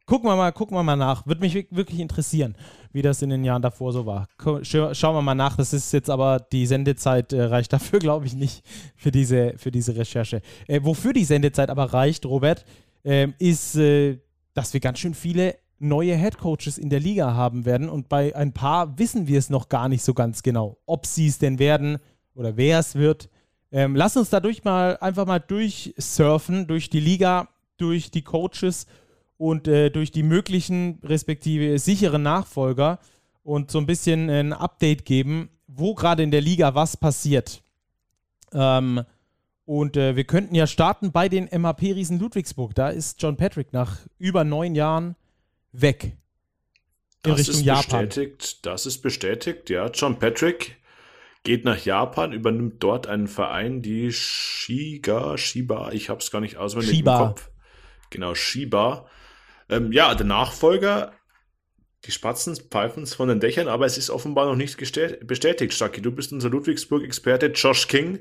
gucken wir mal, gucken wir mal nach. Würde mich wirklich interessieren, wie das in den Jahren davor so war. Schauen wir mal nach. Das ist jetzt aber, die Sendezeit äh, reicht dafür, glaube ich, nicht für diese, für diese Recherche. Äh, wofür die Sendezeit aber reicht, Robert, äh, ist, dass wir ganz schön viele neue Headcoaches in der Liga haben werden. Und bei ein paar wissen wir es noch gar nicht so ganz genau, ob sie es denn werden oder wer es wird. Ähm, lass uns dadurch mal einfach mal durchsurfen, durch die Liga, durch die Coaches und äh, durch die möglichen, respektive sicheren Nachfolger und so ein bisschen ein Update geben, wo gerade in der Liga was passiert. Ähm, und äh, wir könnten ja starten bei den MHP-Riesen Ludwigsburg. Da ist John Patrick nach über neun Jahren weg. In das Richtung ist Japan. bestätigt, das ist bestätigt, ja. John Patrick geht nach Japan, übernimmt dort einen Verein, die Shiga, Shiba, ich habe es gar nicht auswendig Shiba. im Kopf. Genau, Shiba. Ähm, ja, der Nachfolger, die Spatzen pfeifen von den Dächern, aber es ist offenbar noch nicht bestätigt, Stucky. Du bist unser Ludwigsburg-Experte, Josh King.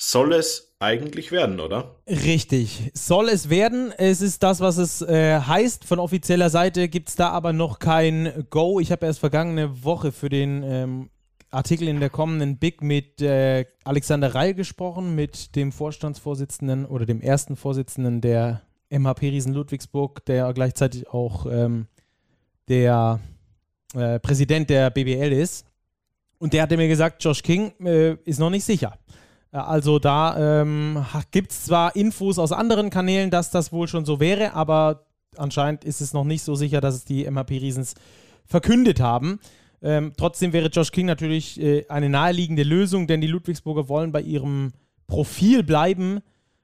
Soll es eigentlich werden, oder? Richtig. Soll es werden. Es ist das, was es äh, heißt. Von offizieller Seite gibt es da aber noch kein Go. Ich habe erst vergangene Woche für den ähm, Artikel in der kommenden Big mit äh, Alexander Reil gesprochen, mit dem Vorstandsvorsitzenden oder dem ersten Vorsitzenden der MHP Riesen Ludwigsburg, der gleichzeitig auch ähm, der äh, Präsident der BBL ist. Und der hatte mir gesagt, Josh King äh, ist noch nicht sicher. Äh, also da ähm, gibt es zwar Infos aus anderen Kanälen, dass das wohl schon so wäre, aber anscheinend ist es noch nicht so sicher, dass es die MHP Riesens verkündet haben. Ähm, trotzdem wäre Josh King natürlich äh, eine naheliegende Lösung, denn die Ludwigsburger wollen bei ihrem Profil bleiben,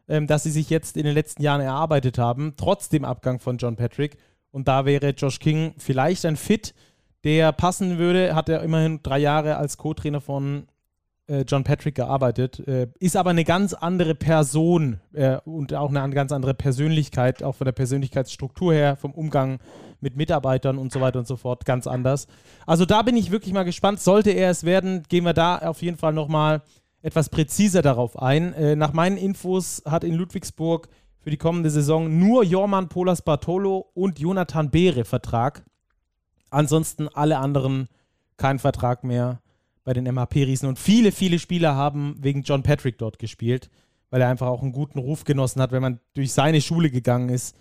ähm, das sie sich jetzt in den letzten Jahren erarbeitet haben, trotz dem Abgang von John Patrick. Und da wäre Josh King vielleicht ein Fit, der passen würde. Hat er immerhin drei Jahre als Co-Trainer von äh, John Patrick gearbeitet, äh, ist aber eine ganz andere Person äh, und auch eine ganz andere Persönlichkeit, auch von der Persönlichkeitsstruktur her, vom Umgang mit Mitarbeitern und so weiter und so fort, ganz anders. Also da bin ich wirklich mal gespannt. Sollte er es werden, gehen wir da auf jeden Fall nochmal etwas präziser darauf ein. Äh, nach meinen Infos hat in Ludwigsburg für die kommende Saison nur Jorman Polas Bartolo und Jonathan Beere Vertrag. Ansonsten alle anderen kein Vertrag mehr bei den MHP-Riesen. Und viele, viele Spieler haben wegen John Patrick dort gespielt, weil er einfach auch einen guten Ruf genossen hat. Wenn man durch seine Schule gegangen ist,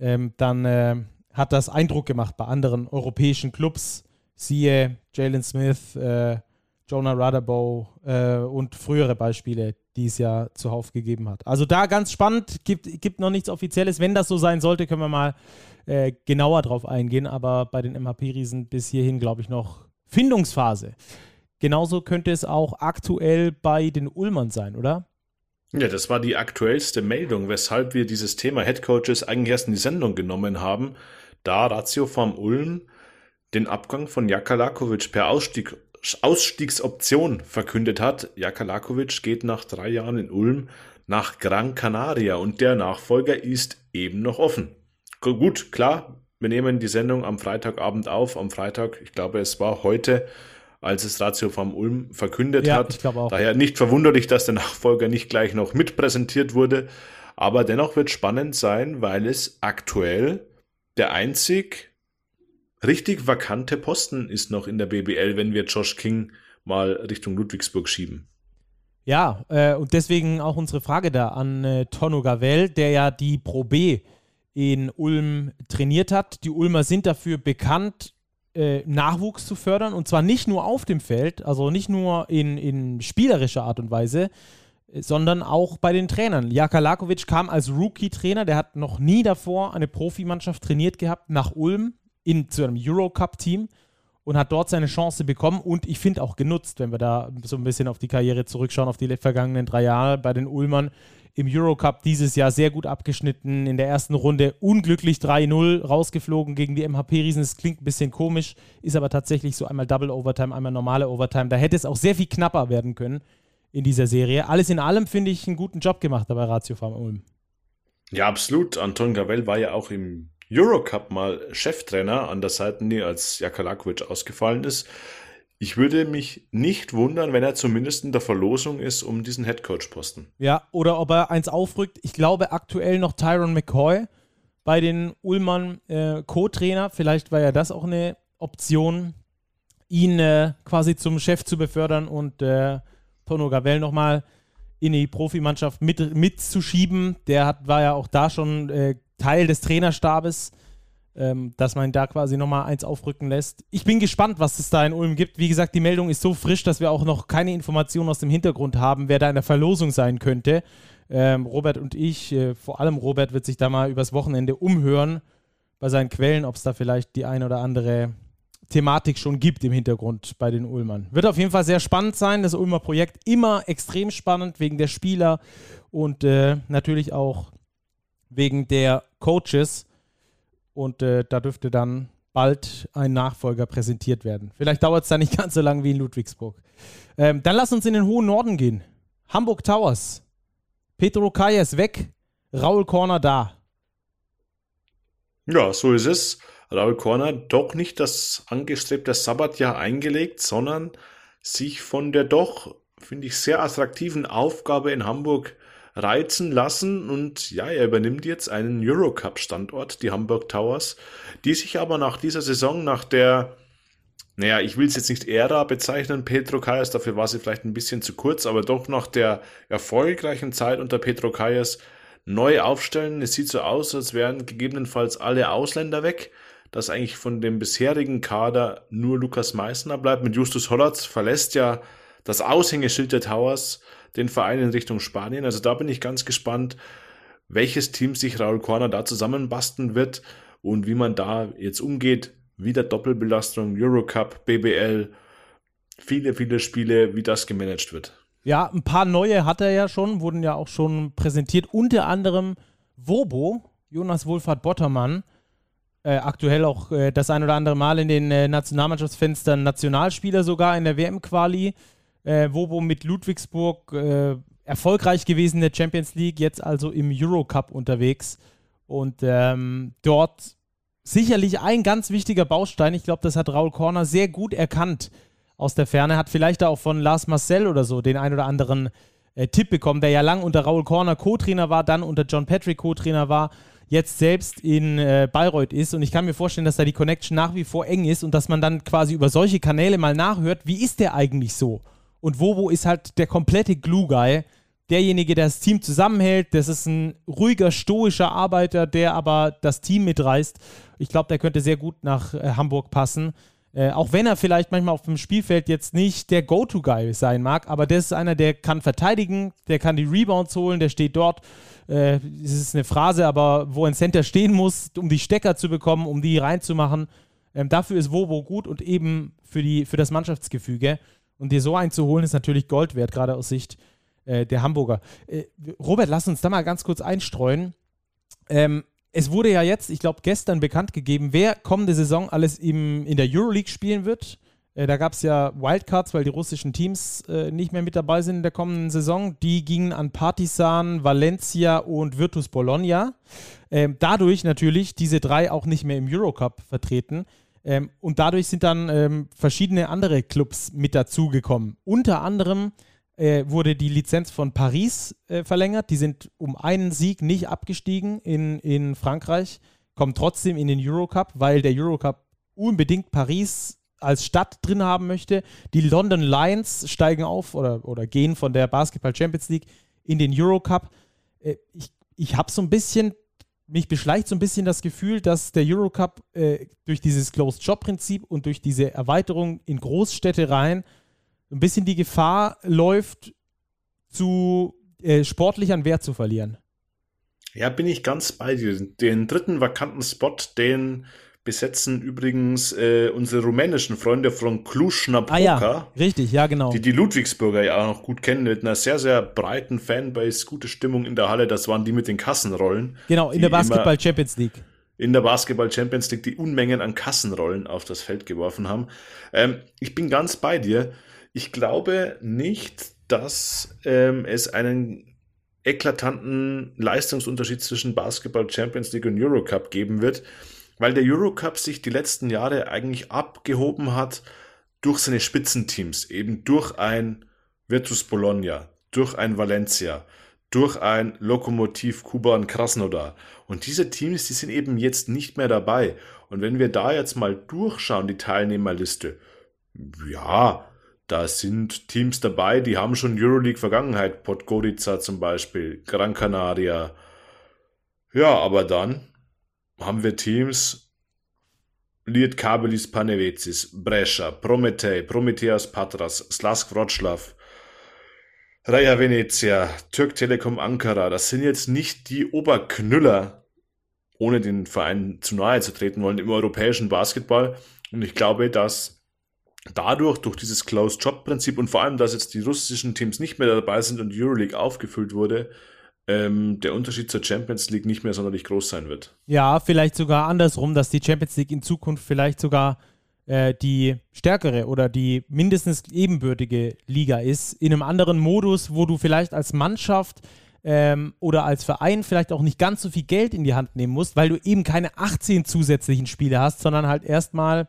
ähm, dann äh, hat das Eindruck gemacht bei anderen europäischen Clubs. Siehe Jalen Smith, äh, Jonah Rudderbow äh, und frühere Beispiele, die es ja zuhauf gegeben hat. Also da ganz spannend, gibt, gibt noch nichts Offizielles. Wenn das so sein sollte, können wir mal äh, genauer drauf eingehen. Aber bei den MHP-Riesen bis hierhin, glaube ich, noch Findungsphase. Genauso könnte es auch aktuell bei den Ulmern sein, oder? Ja, das war die aktuellste Meldung, weshalb wir dieses Thema Headcoaches eigentlich erst in die Sendung genommen haben, da Ratio vom Ulm den Abgang von Jaka Lakovic per Ausstieg, Ausstiegsoption verkündet hat. Jaka Lakovic geht nach drei Jahren in Ulm nach Gran Canaria und der Nachfolger ist eben noch offen. Gut, klar, wir nehmen die Sendung am Freitagabend auf. Am Freitag, ich glaube, es war heute, als es Ratio vom Ulm verkündet ja, hat. Daher nicht verwunderlich, dass der Nachfolger nicht gleich noch mitpräsentiert wurde. Aber dennoch wird spannend sein, weil es aktuell der einzig richtig vakante Posten ist noch in der BBL, wenn wir Josh King mal Richtung Ludwigsburg schieben. Ja, äh, und deswegen auch unsere Frage da an äh, Tonno Gavel, der ja die Pro B in Ulm trainiert hat. Die Ulmer sind dafür bekannt, äh, Nachwuchs zu fördern und zwar nicht nur auf dem Feld, also nicht nur in, in spielerischer Art und Weise, sondern auch bei den Trainern. Jaka Lakovic kam als Rookie-Trainer, der hat noch nie davor eine Profimannschaft trainiert gehabt, nach Ulm in, zu einem Eurocup-Team und hat dort seine Chance bekommen und ich finde auch genutzt, wenn wir da so ein bisschen auf die Karriere zurückschauen, auf die vergangenen drei Jahre bei den Ulmern im Eurocup dieses Jahr sehr gut abgeschnitten, in der ersten Runde unglücklich 3-0 rausgeflogen gegen die MHP-Riesen. Das klingt ein bisschen komisch, ist aber tatsächlich so einmal Double Overtime, einmal normale Overtime. Da hätte es auch sehr viel knapper werden können in dieser Serie. Alles in allem finde ich einen guten Job gemacht bei Ratio Farm Ulm. Ja, absolut. Anton Gavel war ja auch im Eurocup mal Cheftrainer an der Seitenlinie, als Jakalakovic ausgefallen ist. Ich würde mich nicht wundern, wenn er zumindest in der Verlosung ist um diesen Headcoach-Posten. Ja, oder ob er eins aufrückt. Ich glaube aktuell noch Tyron McCoy bei den Ullmann äh, Co-Trainer. Vielleicht war ja das auch eine Option, ihn äh, quasi zum Chef zu befördern und äh, Tono Gavel nochmal in die Profimannschaft mit, mitzuschieben. Der hat, war ja auch da schon äh, Teil des Trainerstabes, ähm, dass man da quasi nochmal eins aufrücken lässt. Ich bin gespannt, was es da in Ulm gibt. Wie gesagt, die Meldung ist so frisch, dass wir auch noch keine Informationen aus dem Hintergrund haben, wer da in der Verlosung sein könnte. Ähm, Robert und ich, äh, vor allem Robert, wird sich da mal übers Wochenende umhören bei seinen Quellen, ob es da vielleicht die ein oder andere Thematik schon gibt im Hintergrund bei den Ulmern. Wird auf jeden Fall sehr spannend sein. Das Ulmer Projekt immer extrem spannend wegen der Spieler und äh, natürlich auch wegen der Coaches. Und äh, da dürfte dann bald ein Nachfolger präsentiert werden. Vielleicht dauert es da nicht ganz so lange wie in Ludwigsburg. Ähm, dann lass uns in den hohen Norden gehen. Hamburg Towers. Petro Kaya weg, Raul Korner da. Ja, so ist es. Raul Korner doch nicht das angestrebte Sabbatjahr eingelegt, sondern sich von der doch, finde ich, sehr attraktiven Aufgabe in Hamburg reizen lassen und ja, er übernimmt jetzt einen Eurocup-Standort, die Hamburg Towers, die sich aber nach dieser Saison, nach der, naja, ich will es jetzt nicht Ära bezeichnen, Petro Kayas, dafür war sie vielleicht ein bisschen zu kurz, aber doch nach der erfolgreichen Zeit unter Petro Kayas neu aufstellen. Es sieht so aus, als wären gegebenenfalls alle Ausländer weg dass eigentlich von dem bisherigen Kader nur Lukas Meissner bleibt. Mit Justus Hollatz verlässt ja das Aushängeschild der Towers den Verein in Richtung Spanien. Also da bin ich ganz gespannt, welches Team sich Raul Korner da zusammenbasteln wird und wie man da jetzt umgeht. Wieder Doppelbelastung, Eurocup, BBL, viele, viele Spiele, wie das gemanagt wird. Ja, ein paar neue hat er ja schon, wurden ja auch schon präsentiert. Unter anderem Wobo, Jonas Wohlfahrt Bottermann, äh, aktuell auch äh, das ein oder andere Mal in den äh, Nationalmannschaftsfenstern Nationalspieler sogar in der WM-Quali. Äh, Wobo mit Ludwigsburg äh, erfolgreich gewesen in der Champions League, jetzt also im Eurocup unterwegs. Und ähm, dort sicherlich ein ganz wichtiger Baustein. Ich glaube, das hat Raul Korner sehr gut erkannt aus der Ferne. Hat vielleicht auch von Lars Marcel oder so den ein oder anderen äh, Tipp bekommen, der ja lang unter Raul Korner Co-Trainer war, dann unter John Patrick Co-Trainer war jetzt selbst in äh, Bayreuth ist. Und ich kann mir vorstellen, dass da die Connection nach wie vor eng ist und dass man dann quasi über solche Kanäle mal nachhört, wie ist der eigentlich so? Und Wobo ist halt der komplette Glue-Guy, derjenige, der das Team zusammenhält. Das ist ein ruhiger, stoischer Arbeiter, der aber das Team mitreißt. Ich glaube, der könnte sehr gut nach äh, Hamburg passen. Äh, auch wenn er vielleicht manchmal auf dem Spielfeld jetzt nicht der Go-To-Guy sein mag, aber das ist einer, der kann verteidigen, der kann die Rebounds holen, der steht dort äh, es ist eine Phrase, aber wo ein Center stehen muss, um die Stecker zu bekommen, um die reinzumachen. Ähm, dafür ist Wobo gut und eben für, die, für das Mannschaftsgefüge. Und dir so einzuholen, ist natürlich Gold wert, gerade aus Sicht äh, der Hamburger. Äh, Robert, lass uns da mal ganz kurz einstreuen. Ähm, es wurde ja jetzt, ich glaube, gestern bekannt gegeben, wer kommende Saison alles im, in der Euroleague spielen wird. Äh, da gab es ja Wildcards, weil die russischen Teams äh, nicht mehr mit dabei sind in der kommenden Saison. Die gingen an Partisan, Valencia und Virtus Bologna. Ähm, dadurch natürlich diese drei auch nicht mehr im Eurocup vertreten. Ähm, und dadurch sind dann ähm, verschiedene andere Clubs mit dazugekommen. Unter anderem äh, wurde die Lizenz von Paris äh, verlängert. Die sind um einen Sieg nicht abgestiegen in, in Frankreich, kommen trotzdem in den Eurocup, weil der Eurocup unbedingt Paris als Stadt drin haben möchte. Die London Lions steigen auf oder, oder gehen von der Basketball Champions League in den Eurocup. Äh, ich ich habe so ein bisschen, mich beschleicht so ein bisschen das Gefühl, dass der Eurocup äh, durch dieses Closed-Shop-Prinzip und durch diese Erweiterung in Großstädte rein ein bisschen die Gefahr läuft, zu äh, sportlich an Wert zu verlieren. Ja, bin ich ganz bei dir. Den dritten vakanten Spot, den besetzen übrigens äh, unsere rumänischen Freunde von Cluj-Napoca. Ah ja, richtig, ja genau. Die die Ludwigsburger ja auch noch gut kennen, mit einer sehr, sehr breiten Fanbase, gute Stimmung in der Halle. Das waren die mit den Kassenrollen. Genau, in der Basketball Champions League. In der Basketball Champions League die Unmengen an Kassenrollen auf das Feld geworfen haben. Ähm, ich bin ganz bei dir. Ich glaube nicht, dass ähm, es einen eklatanten Leistungsunterschied zwischen Basketball Champions League und Eurocup geben wird weil der Eurocup sich die letzten Jahre eigentlich abgehoben hat durch seine Spitzenteams, eben durch ein Virtus Bologna, durch ein Valencia, durch ein Lokomotiv Kuban Krasnodar. Und diese Teams, die sind eben jetzt nicht mehr dabei. Und wenn wir da jetzt mal durchschauen, die Teilnehmerliste, ja, da sind Teams dabei, die haben schon Euroleague-Vergangenheit, Podgorica zum Beispiel, Gran Canaria. Ja, aber dann haben wir Teams Liet Kabelis Panevecis, Brescia, Prometei, Prometheas Patras, Slask Wroclaw, Raja Venezia, Türk Telekom Ankara. Das sind jetzt nicht die Oberknüller, ohne den Verein zu nahe zu treten wollen, im europäischen Basketball. Und ich glaube, dass dadurch, durch dieses Closed-Job-Prinzip und vor allem, dass jetzt die russischen Teams nicht mehr dabei sind und Euroleague aufgefüllt wurde, ähm, der Unterschied zur Champions League nicht mehr sonderlich groß sein wird. Ja, vielleicht sogar andersrum, dass die Champions League in Zukunft vielleicht sogar äh, die stärkere oder die mindestens ebenbürtige Liga ist, in einem anderen Modus, wo du vielleicht als Mannschaft ähm, oder als Verein vielleicht auch nicht ganz so viel Geld in die Hand nehmen musst, weil du eben keine 18 zusätzlichen Spiele hast, sondern halt erstmal,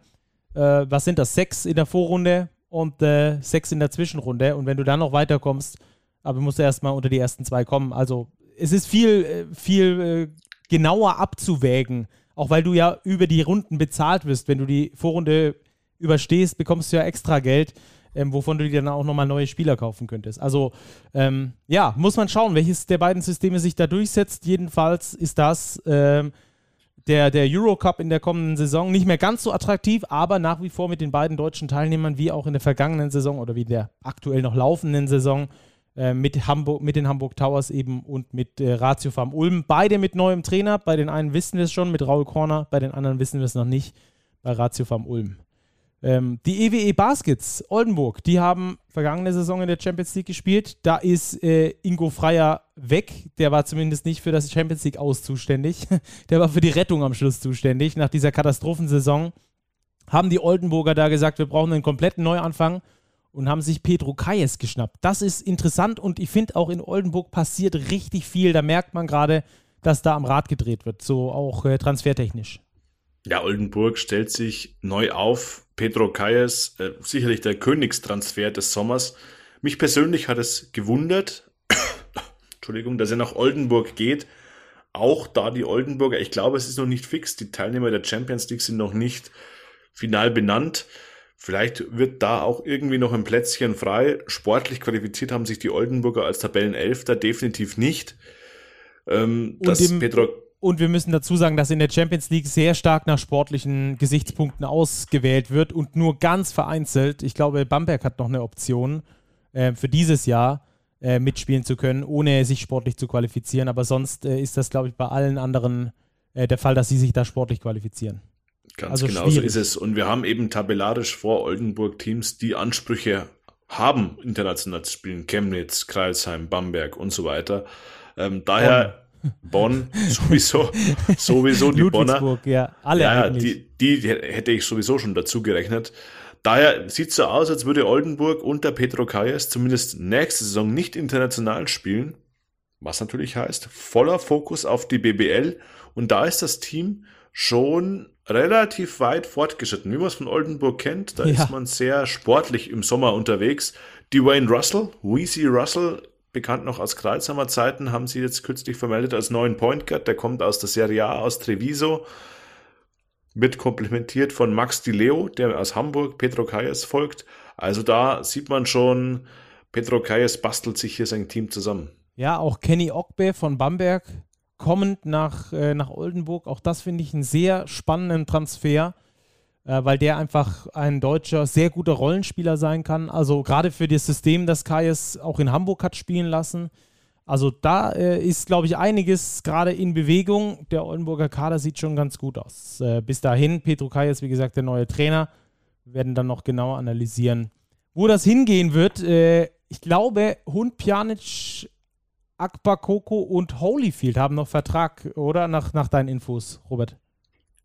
äh, was sind das, sechs in der Vorrunde und äh, sechs in der Zwischenrunde. Und wenn du dann noch weiterkommst, aber musst du erstmal unter die ersten zwei kommen. Also es ist viel, äh, viel äh, genauer abzuwägen, auch weil du ja über die Runden bezahlt wirst. Wenn du die Vorrunde überstehst, bekommst du ja extra Geld, ähm, wovon du dir dann auch nochmal neue Spieler kaufen könntest. Also ähm, ja, muss man schauen, welches der beiden Systeme sich da durchsetzt. Jedenfalls ist das ähm, der, der Eurocup in der kommenden Saison nicht mehr ganz so attraktiv, aber nach wie vor mit den beiden deutschen Teilnehmern, wie auch in der vergangenen Saison oder wie der aktuell noch laufenden Saison, mit, Hamburg, mit den Hamburg Towers eben und mit äh, Ratio Farm Ulm. Beide mit neuem Trainer. Bei den einen wissen wir es schon, mit Raul Korner. Bei den anderen wissen wir es noch nicht. Bei Ratio Farm Ulm. Ähm, die EWE e Baskets Oldenburg, die haben vergangene Saison in der Champions League gespielt. Da ist äh, Ingo Freier weg. Der war zumindest nicht für das Champions League aus zuständig. der war für die Rettung am Schluss zuständig. Nach dieser Katastrophensaison haben die Oldenburger da gesagt, wir brauchen einen kompletten Neuanfang und haben sich Pedro Kayes geschnappt. Das ist interessant und ich finde auch in Oldenburg passiert richtig viel. Da merkt man gerade, dass da am Rad gedreht wird, so auch äh, transfertechnisch. Ja, Oldenburg stellt sich neu auf. Pedro Kayes, äh, sicherlich der Königstransfer des Sommers. Mich persönlich hat es gewundert, Entschuldigung, dass er nach Oldenburg geht. Auch da die Oldenburger, ich glaube, es ist noch nicht fix. Die Teilnehmer der Champions League sind noch nicht final benannt. Vielleicht wird da auch irgendwie noch ein Plätzchen frei. Sportlich qualifiziert haben sich die Oldenburger als Tabellenelfter definitiv nicht. Ähm, und, im, Pedro und wir müssen dazu sagen, dass in der Champions League sehr stark nach sportlichen Gesichtspunkten ausgewählt wird und nur ganz vereinzelt. Ich glaube, Bamberg hat noch eine Option äh, für dieses Jahr äh, mitspielen zu können, ohne sich sportlich zu qualifizieren. Aber sonst äh, ist das, glaube ich, bei allen anderen äh, der Fall, dass sie sich da sportlich qualifizieren. Ganz also genau so ist es. Und wir haben eben tabellarisch vor Oldenburg Teams, die Ansprüche haben, international zu spielen. Chemnitz, Kreilsheim, Bamberg und so weiter. Ähm, daher Bonn, sowieso, sowieso die Bonner. ja, alle ja, die, die hätte ich sowieso schon dazu gerechnet. Daher sieht es so aus, als würde Oldenburg unter Petro Kajas zumindest nächste Saison nicht international spielen. Was natürlich heißt, voller Fokus auf die BBL. Und da ist das Team schon relativ weit fortgeschritten. Wie man es von Oldenburg kennt, da ja. ist man sehr sportlich im Sommer unterwegs. Dwayne Russell, Weezy Russell, bekannt noch aus Kreuzhammer Zeiten, haben sie jetzt kürzlich vermeldet als neuen Point Guard. Der kommt aus der Serie A, aus Treviso. wird komplementiert von Max Di Leo, der aus Hamburg Petro Kayes folgt. Also da sieht man schon, Petro Kayes bastelt sich hier sein Team zusammen. Ja, auch Kenny Ogbe von Bamberg kommend nach, äh, nach Oldenburg. Auch das finde ich einen sehr spannenden Transfer, äh, weil der einfach ein deutscher, sehr guter Rollenspieler sein kann. Also gerade für das System, das Kayes auch in Hamburg hat spielen lassen. Also da äh, ist, glaube ich, einiges gerade in Bewegung. Der Oldenburger Kader sieht schon ganz gut aus. Äh, bis dahin, Petro Kayes, wie gesagt, der neue Trainer. Wir werden dann noch genauer analysieren, wo das hingehen wird. Äh, ich glaube, Hund Pjanic, Akbar Koko und Holyfield haben noch Vertrag, oder? Nach, nach deinen Infos, Robert.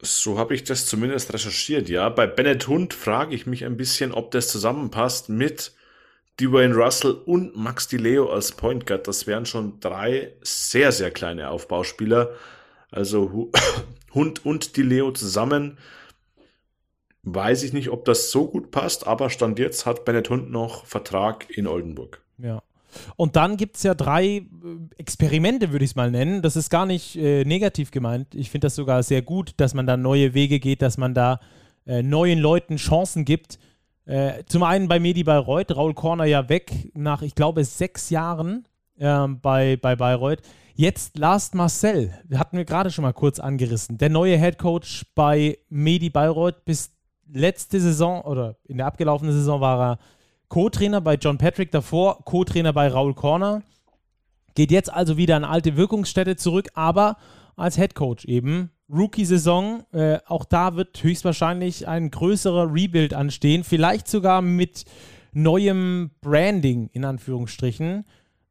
So habe ich das zumindest recherchiert, ja. Bei Bennett Hund frage ich mich ein bisschen, ob das zusammenpasst mit Dwayne Russell und Max Di Leo als Point Guard. Das wären schon drei sehr, sehr kleine Aufbauspieler. Also Hund und Di Leo zusammen. Weiß ich nicht, ob das so gut passt, aber Stand jetzt hat Bennett Hund noch Vertrag in Oldenburg. Ja. Und dann gibt es ja drei äh, Experimente, würde ich es mal nennen. Das ist gar nicht äh, negativ gemeint. Ich finde das sogar sehr gut, dass man da neue Wege geht, dass man da äh, neuen Leuten Chancen gibt. Äh, zum einen bei Medi Bayreuth, Raul Korner ja weg nach, ich glaube, sechs Jahren äh, bei, bei Bayreuth. Jetzt Last Marcel, hatten wir gerade schon mal kurz angerissen. Der neue Head Coach bei Medi Bayreuth bis letzte Saison oder in der abgelaufenen Saison war er Co-Trainer bei John Patrick, davor Co-Trainer bei Raul Corner. Geht jetzt also wieder an alte Wirkungsstätte zurück, aber als Head Coach eben Rookie-Saison. Äh, auch da wird höchstwahrscheinlich ein größerer Rebuild anstehen. Vielleicht sogar mit neuem Branding, in Anführungsstrichen.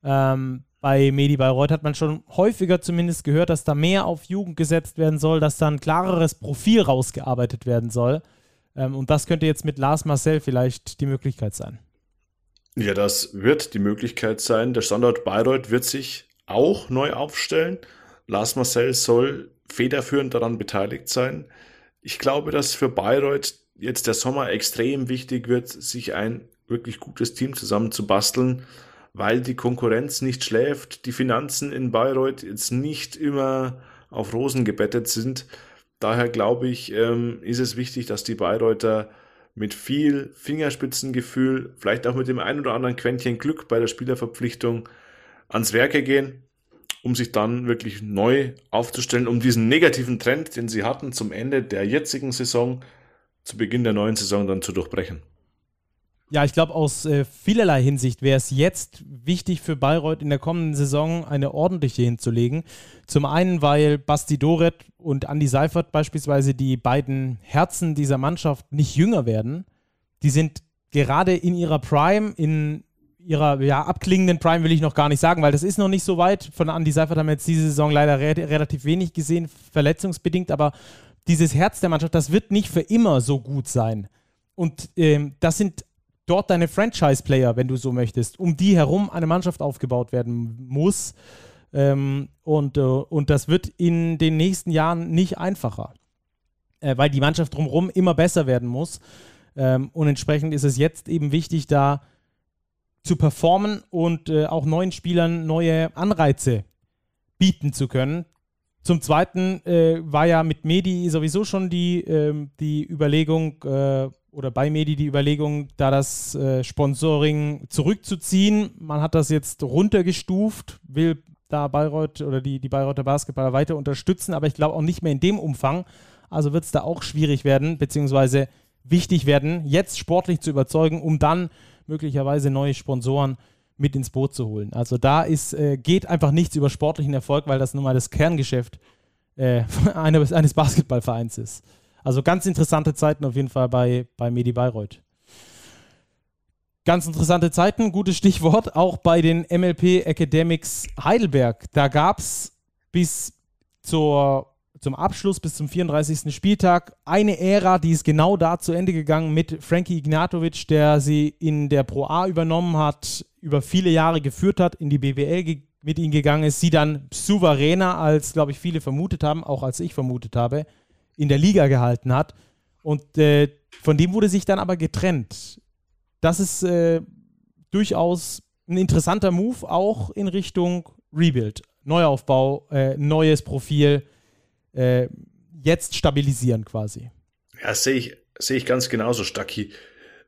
Ähm, bei Medi Bayreuth hat man schon häufiger zumindest gehört, dass da mehr auf Jugend gesetzt werden soll, dass da ein klareres Profil rausgearbeitet werden soll. Ähm, und das könnte jetzt mit Lars Marcel vielleicht die Möglichkeit sein. Ja, das wird die Möglichkeit sein. Der Standort Bayreuth wird sich auch neu aufstellen. Lars Marcel soll federführend daran beteiligt sein. Ich glaube, dass für Bayreuth jetzt der Sommer extrem wichtig wird, sich ein wirklich gutes Team zusammenzubasteln, weil die Konkurrenz nicht schläft, die Finanzen in Bayreuth jetzt nicht immer auf Rosen gebettet sind. Daher glaube ich, ähm, ist es wichtig, dass die Bayreuther mit viel Fingerspitzengefühl, vielleicht auch mit dem ein oder anderen Quäntchen Glück bei der Spielerverpflichtung ans Werke gehen um sich dann wirklich neu aufzustellen, um diesen negativen Trend, den sie hatten, zum Ende der jetzigen Saison, zu Beginn der neuen Saison dann zu durchbrechen. Ja, ich glaube, aus äh, vielerlei Hinsicht wäre es jetzt wichtig für Bayreuth in der kommenden Saison eine ordentliche hinzulegen. Zum einen, weil Basti Doret und Andy Seifert beispielsweise die beiden Herzen dieser Mannschaft nicht jünger werden. Die sind gerade in ihrer Prime, in ihrer ja, abklingenden Prime will ich noch gar nicht sagen, weil das ist noch nicht so weit. Von Andy Seifert haben wir jetzt diese Saison leider re relativ wenig gesehen, verletzungsbedingt, aber dieses Herz der Mannschaft, das wird nicht für immer so gut sein. Und ähm, das sind dort deine Franchise-Player, wenn du so möchtest, um die herum eine Mannschaft aufgebaut werden muss. Ähm, und, äh, und das wird in den nächsten Jahren nicht einfacher, äh, weil die Mannschaft drumherum immer besser werden muss. Ähm, und entsprechend ist es jetzt eben wichtig, da zu performen und äh, auch neuen Spielern neue Anreize bieten zu können. Zum Zweiten äh, war ja mit Medi sowieso schon die, äh, die Überlegung, äh, oder bei Medi die Überlegung, da das äh, Sponsoring zurückzuziehen. Man hat das jetzt runtergestuft, will da Bayreuth oder die, die Bayreuther Basketballer weiter unterstützen, aber ich glaube auch nicht mehr in dem Umfang. Also wird es da auch schwierig werden, beziehungsweise wichtig werden, jetzt sportlich zu überzeugen, um dann möglicherweise neue Sponsoren mit ins Boot zu holen. Also da ist, äh, geht einfach nichts über sportlichen Erfolg, weil das nun mal das Kerngeschäft äh, eines, eines Basketballvereins ist. Also ganz interessante Zeiten auf jeden Fall bei, bei Medi Bayreuth. Ganz interessante Zeiten, gutes Stichwort, auch bei den MLP Academics Heidelberg. Da gab es bis zur zum Abschluss bis zum 34. Spieltag eine Ära, die ist genau da zu Ende gegangen mit Frankie Ignatovic, der sie in der Pro A übernommen hat, über viele Jahre geführt hat, in die BWL mit ihnen gegangen ist, sie dann souveräner, als glaube ich viele vermutet haben, auch als ich vermutet habe, in der Liga gehalten hat. Und äh, von dem wurde sich dann aber getrennt. Das ist äh, durchaus ein interessanter Move, auch in Richtung Rebuild. Neuaufbau, äh, neues Profil. Äh, jetzt stabilisieren quasi. Ja, sehe ich, sehe ich ganz genauso, Stacki.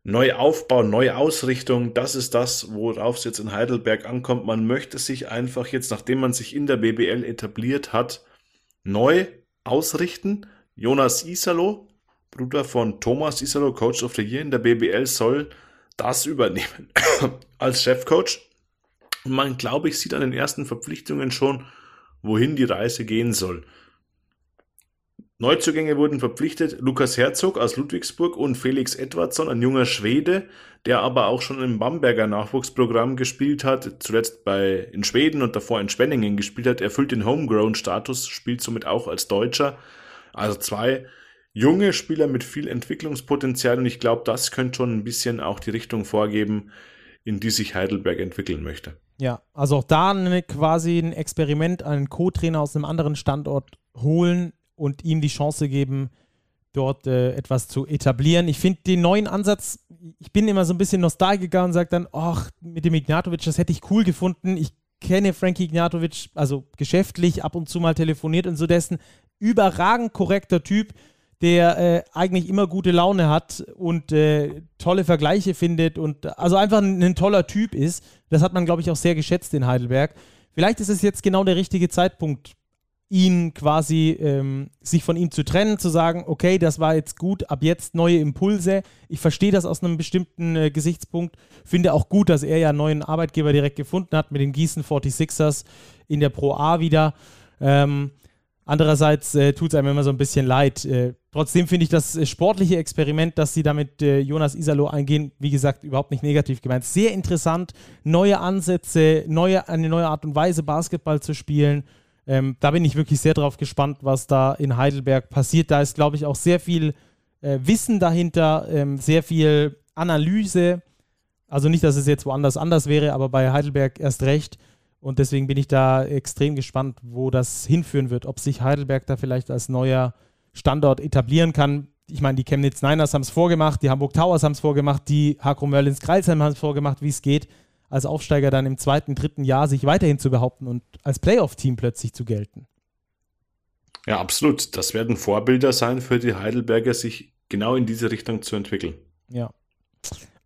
Neuaufbau, Neuausrichtung, das ist das, worauf es jetzt in Heidelberg ankommt. Man möchte sich einfach jetzt, nachdem man sich in der BBL etabliert hat, neu ausrichten. Jonas Isalo, Bruder von Thomas Isalo, Coach of the Year in der BBL, soll das übernehmen als Chefcoach. Und man, glaube ich, sieht an den ersten Verpflichtungen schon, wohin die Reise gehen soll. Neuzugänge wurden verpflichtet Lukas Herzog aus Ludwigsburg und Felix Edwardsson, ein junger Schwede, der aber auch schon im Bamberger Nachwuchsprogramm gespielt hat, zuletzt bei in Schweden und davor in Spenningen gespielt hat, erfüllt den Homegrown-Status, spielt somit auch als Deutscher. Also zwei junge Spieler mit viel Entwicklungspotenzial und ich glaube, das könnte schon ein bisschen auch die Richtung vorgeben, in die sich Heidelberg entwickeln möchte. Ja, also auch da eine, quasi ein Experiment, einen Co-Trainer aus einem anderen Standort holen, und ihm die Chance geben, dort äh, etwas zu etablieren. Ich finde den neuen Ansatz, ich bin immer so ein bisschen Nostalgiker und sage dann, ach, mit dem Ignatovic, das hätte ich cool gefunden. Ich kenne Frankie Ignatovic, also geschäftlich, ab und zu mal telefoniert und so dessen überragend korrekter Typ, der äh, eigentlich immer gute Laune hat und äh, tolle Vergleiche findet und also einfach ein, ein toller Typ ist. Das hat man, glaube ich, auch sehr geschätzt in Heidelberg. Vielleicht ist es jetzt genau der richtige Zeitpunkt, ihn quasi ähm, sich von ihm zu trennen, zu sagen, okay, das war jetzt gut, ab jetzt neue Impulse. Ich verstehe das aus einem bestimmten äh, Gesichtspunkt. Finde auch gut, dass er ja einen neuen Arbeitgeber direkt gefunden hat mit den Gießen 46ers in der Pro A wieder. Ähm, andererseits äh, tut es einem immer so ein bisschen leid. Äh, trotzdem finde ich das äh, sportliche Experiment, das sie damit äh, Jonas Isalo eingehen, wie gesagt, überhaupt nicht negativ gemeint. Sehr interessant, neue Ansätze, neue, eine neue Art und Weise, Basketball zu spielen ähm, da bin ich wirklich sehr drauf gespannt, was da in Heidelberg passiert. Da ist, glaube ich, auch sehr viel äh, Wissen dahinter, ähm, sehr viel Analyse. Also nicht, dass es jetzt woanders anders wäre, aber bei Heidelberg erst recht. Und deswegen bin ich da extrem gespannt, wo das hinführen wird. Ob sich Heidelberg da vielleicht als neuer Standort etablieren kann. Ich meine, die Chemnitz Niners haben es vorgemacht, die Hamburg Towers haben es vorgemacht, die Hakro Merlins Kreisheim haben es vorgemacht, wie es geht als Aufsteiger dann im zweiten, dritten Jahr sich weiterhin zu behaupten und als Playoff-Team plötzlich zu gelten. Ja, absolut. Das werden Vorbilder sein für die Heidelberger, sich genau in diese Richtung zu entwickeln. Ja.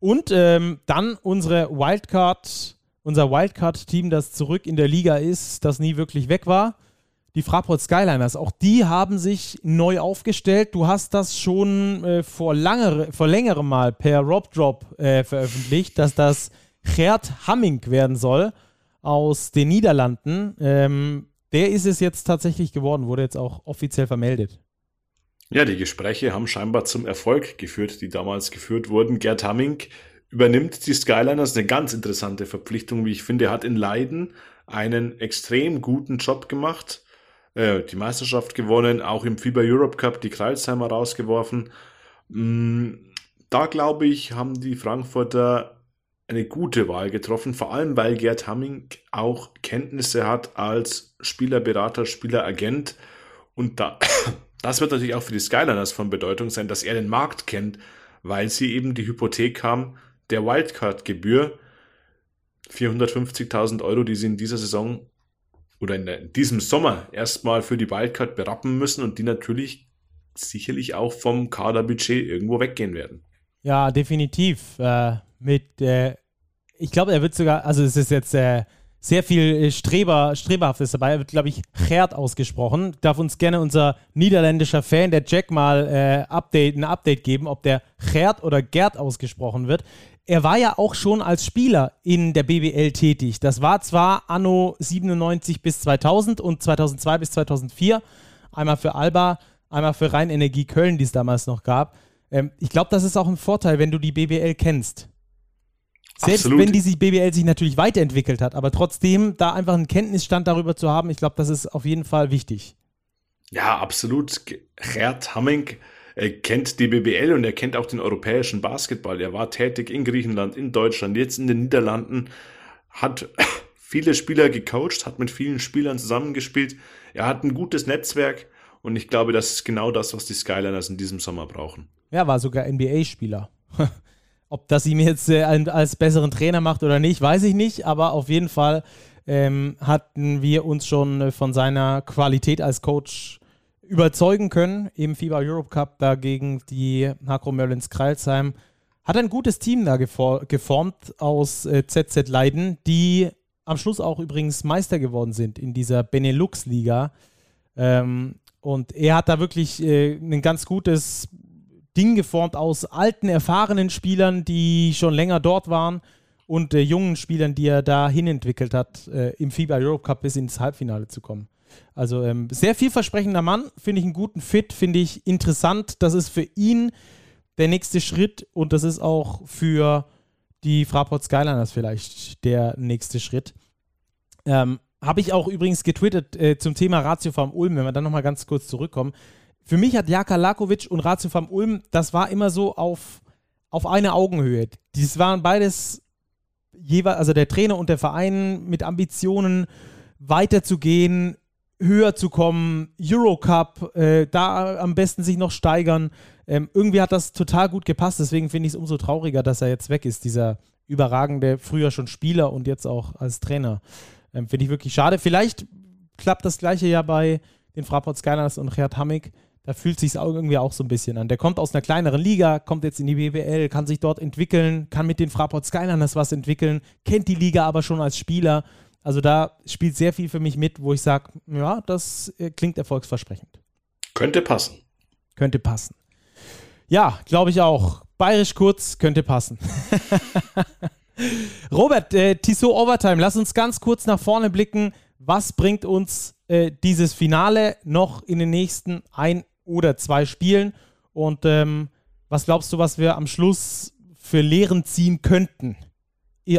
Und ähm, dann unsere Wildcard, unser Wildcard-Team, das zurück in der Liga ist, das nie wirklich weg war. Die Fraport Skyliners, auch die haben sich neu aufgestellt. Du hast das schon äh, vor, langere, vor längerem Mal per Rob Drop äh, veröffentlicht, dass das Gerd Hamming werden soll aus den Niederlanden. Ähm, der ist es jetzt tatsächlich geworden, wurde jetzt auch offiziell vermeldet. Ja, die Gespräche haben scheinbar zum Erfolg geführt, die damals geführt wurden. Gerd Hamming übernimmt die Skyliners, eine ganz interessante Verpflichtung, wie ich finde. Hat in Leiden einen extrem guten Job gemacht, äh, die Meisterschaft gewonnen, auch im FIBA Europe Cup die Kreilsheimer rausgeworfen. Mm, da glaube ich, haben die Frankfurter eine gute Wahl getroffen, vor allem weil Gerd Hamming auch Kenntnisse hat als Spielerberater, Spieleragent. Und da, das wird natürlich auch für die Skyliners von Bedeutung sein, dass er den Markt kennt, weil sie eben die Hypothek haben der Wildcard-Gebühr 450.000 Euro, die sie in dieser Saison oder in diesem Sommer erstmal für die Wildcard berappen müssen und die natürlich sicherlich auch vom Kaderbudget irgendwo weggehen werden. Ja, definitiv. Äh, mit, äh, ich glaube, er wird sogar, also es ist jetzt äh, sehr viel äh, Streber, Streberhaftes dabei. Er wird, glaube ich, Gerd ausgesprochen. Darf uns gerne unser niederländischer Fan, der Jack, mal äh, Update, ein Update geben, ob der Gerd oder Gerd ausgesprochen wird. Er war ja auch schon als Spieler in der BBL tätig. Das war zwar anno 97 bis 2000 und 2002 bis 2004. Einmal für Alba, einmal für Rheinenergie Köln, die es damals noch gab. Ähm, ich glaube, das ist auch ein Vorteil, wenn du die BBL kennst. Selbst Absolut. wenn die BBL sich natürlich weiterentwickelt hat, aber trotzdem da einfach einen Kenntnisstand darüber zu haben, ich glaube, das ist auf jeden Fall wichtig. Ja, absolut. Gerd Hamming er kennt die BBL und er kennt auch den europäischen Basketball. Er war tätig in Griechenland, in Deutschland, jetzt in den Niederlanden, hat viele Spieler gecoacht, hat mit vielen Spielern zusammengespielt. Er hat ein gutes Netzwerk und ich glaube, das ist genau das, was die Skyliners in diesem Sommer brauchen. Ja, war sogar NBA-Spieler. Ob das ihm jetzt äh, als besseren Trainer macht oder nicht, weiß ich nicht, aber auf jeden Fall ähm, hatten wir uns schon äh, von seiner Qualität als Coach überzeugen können im FIBA Europe Cup dagegen die Hakro Merlins Kreilsheim. Hat ein gutes Team da geformt aus äh, ZZ Leiden, die am Schluss auch übrigens Meister geworden sind in dieser Benelux-Liga. Ähm, und er hat da wirklich äh, ein ganz gutes Ding geformt aus alten, erfahrenen Spielern, die schon länger dort waren und äh, jungen Spielern, die er da hinentwickelt hat, äh, im FIBA Europe Cup bis ins Halbfinale zu kommen. Also ähm, sehr vielversprechender Mann, finde ich einen guten Fit, finde ich interessant. Das ist für ihn der nächste Schritt und das ist auch für die Fraport Skyliners vielleicht der nächste Schritt. Ähm, Habe ich auch übrigens getwittert äh, zum Thema Ratio vom Ulm, wenn wir dann nochmal ganz kurz zurückkommen. Für mich hat Jaka Lakovic und Ratio vom Ulm, das war immer so auf, auf eine Augenhöhe. Dies waren beides jeweils, also der Trainer und der Verein mit Ambitionen weiterzugehen, höher zu kommen, Eurocup, äh, da am besten sich noch steigern. Ähm, irgendwie hat das total gut gepasst, deswegen finde ich es umso trauriger, dass er jetzt weg ist, dieser überragende, früher schon Spieler und jetzt auch als Trainer. Ähm, finde ich wirklich schade. Vielleicht klappt das gleiche ja bei den Fraport Skyliners und Gerd Hammig. Da fühlt sich irgendwie auch so ein bisschen an. Der kommt aus einer kleineren Liga, kommt jetzt in die BWL, kann sich dort entwickeln, kann mit den Fraport Skyliners was entwickeln, kennt die Liga aber schon als Spieler also da spielt sehr viel für mich mit, wo ich sage, ja, das äh, klingt erfolgsversprechend. Könnte passen. Könnte passen. Ja, glaube ich auch. Bayerisch kurz könnte passen. Robert, äh, Tissot Overtime, lass uns ganz kurz nach vorne blicken. Was bringt uns äh, dieses Finale noch in den nächsten ein oder zwei Spielen? Und ähm, was glaubst du, was wir am Schluss für Lehren ziehen könnten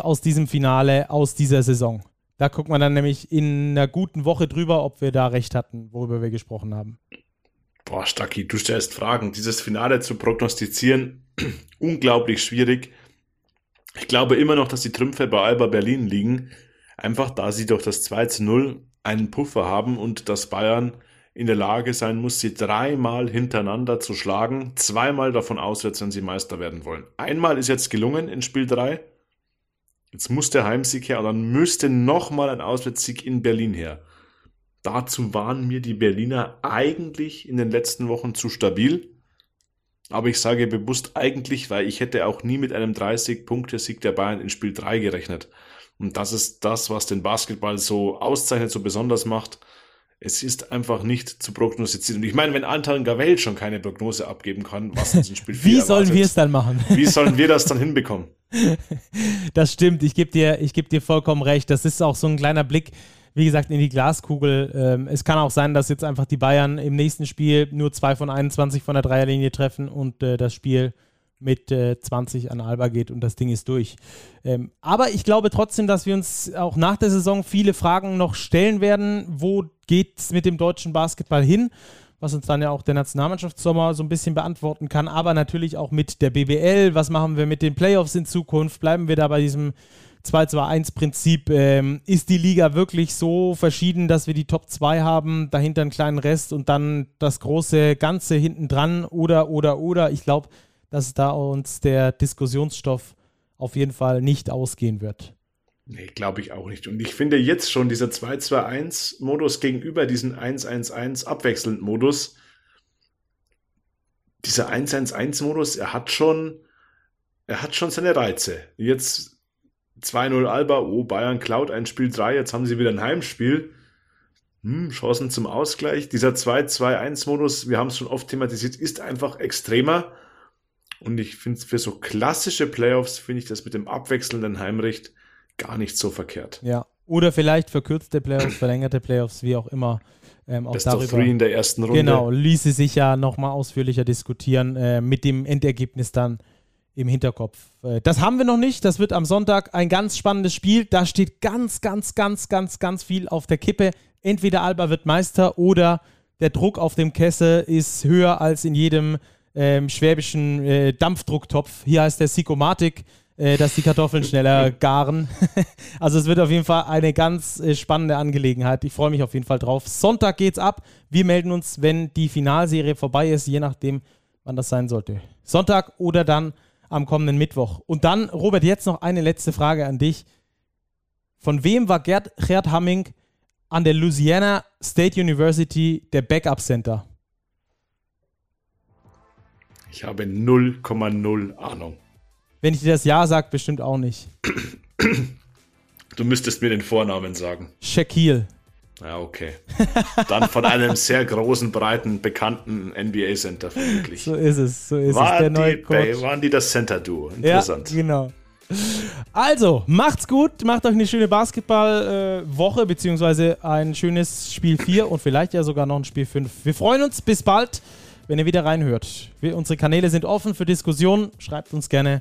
aus diesem Finale, aus dieser Saison? Da guckt man dann nämlich in einer guten Woche drüber, ob wir da recht hatten, worüber wir gesprochen haben. Boah, Stacki, du stellst Fragen. Dieses Finale zu prognostizieren, unglaublich schwierig. Ich glaube immer noch, dass die Trümpfe bei Alba Berlin liegen. Einfach da sie durch das 2 zu 0 einen Puffer haben und dass Bayern in der Lage sein muss, sie dreimal hintereinander zu schlagen. Zweimal davon auswärts, wenn sie Meister werden wollen. Einmal ist jetzt gelungen in Spiel 3. Jetzt muss der Heimsieg her und dann müsste nochmal ein Auswärtssieg in Berlin her. Dazu waren mir die Berliner eigentlich in den letzten Wochen zu stabil. Aber ich sage bewusst eigentlich, weil ich hätte auch nie mit einem 30-Punkte-Sieg der Bayern in Spiel 3 gerechnet. Und das ist das, was den Basketball so auszeichnet, so besonders macht. Es ist einfach nicht zu prognostizieren. Und ich meine, wenn Anton Gavel schon keine Prognose abgeben kann, was uns in Spiel 4 Wie sollen wir es dann machen? Wie sollen wir das dann hinbekommen? Das stimmt, ich gebe dir, geb dir vollkommen recht. Das ist auch so ein kleiner Blick, wie gesagt, in die Glaskugel. Ähm, es kann auch sein, dass jetzt einfach die Bayern im nächsten Spiel nur zwei von 21 von der Dreierlinie treffen und äh, das Spiel mit äh, 20 an Alba geht und das Ding ist durch. Ähm, aber ich glaube trotzdem, dass wir uns auch nach der Saison viele Fragen noch stellen werden. Wo geht es mit dem deutschen Basketball hin? Was uns dann ja auch der Nationalmannschaftssommer so ein bisschen beantworten kann, aber natürlich auch mit der BBL. Was machen wir mit den Playoffs in Zukunft? Bleiben wir da bei diesem 2-2-1-Prinzip? Ähm, ist die Liga wirklich so verschieden, dass wir die Top 2 haben, dahinter einen kleinen Rest und dann das große Ganze hinten dran oder, oder, oder? Ich glaube, dass da uns der Diskussionsstoff auf jeden Fall nicht ausgehen wird. Nee, glaube ich auch nicht. Und ich finde jetzt schon dieser 2-2-1-Modus gegenüber diesen 1-1-1 abwechselnd Modus, dieser 1-1-1-Modus, er hat schon, er hat schon seine Reize. Jetzt 2-0 Alba, oh, Bayern klaut ein Spiel 3, jetzt haben sie wieder ein Heimspiel. Hm, Chancen zum Ausgleich. Dieser 2-2-1-Modus, wir haben es schon oft thematisiert, ist einfach extremer. Und ich finde, für so klassische Playoffs finde ich das mit dem abwechselnden Heimrecht gar nicht so verkehrt. Ja. Oder vielleicht verkürzte Playoffs, verlängerte Playoffs, wie auch immer. Ähm, auch Best darüber, of three in der ersten Runde. Genau, ließe sich ja nochmal ausführlicher diskutieren, äh, mit dem Endergebnis dann im Hinterkopf. Äh, das haben wir noch nicht. Das wird am Sonntag ein ganz spannendes Spiel. Da steht ganz, ganz, ganz, ganz, ganz viel auf der Kippe. Entweder Alba wird Meister oder der Druck auf dem Kessel ist höher als in jedem ähm, schwäbischen äh, Dampfdrucktopf. Hier heißt der Sikomatik äh, dass die Kartoffeln schneller garen. also es wird auf jeden Fall eine ganz äh, spannende Angelegenheit. Ich freue mich auf jeden Fall drauf. Sonntag geht's ab. Wir melden uns, wenn die Finalserie vorbei ist, je nachdem, wann das sein sollte. Sonntag oder dann am kommenden Mittwoch. Und dann, Robert, jetzt noch eine letzte Frage an dich. Von wem war Gerd, Gerd Hamming an der Louisiana State University der Backup Center? Ich habe 0,0 Ahnung. Wenn ich dir das Ja sage, bestimmt auch nicht. Du müsstest mir den Vornamen sagen. Shaquille. Ja, okay. Dann von einem sehr großen, breiten, bekannten NBA-Center vermutlich. So ist es, so ist War es. Der die, neue Coach. waren die das Center-Duo? Ja, Interessant. genau. Also, macht's gut, macht euch eine schöne Basketballwoche, beziehungsweise ein schönes Spiel 4 und vielleicht ja sogar noch ein Spiel 5. Wir freuen uns, bis bald, wenn ihr wieder reinhört. Wir, unsere Kanäle sind offen für Diskussionen, schreibt uns gerne.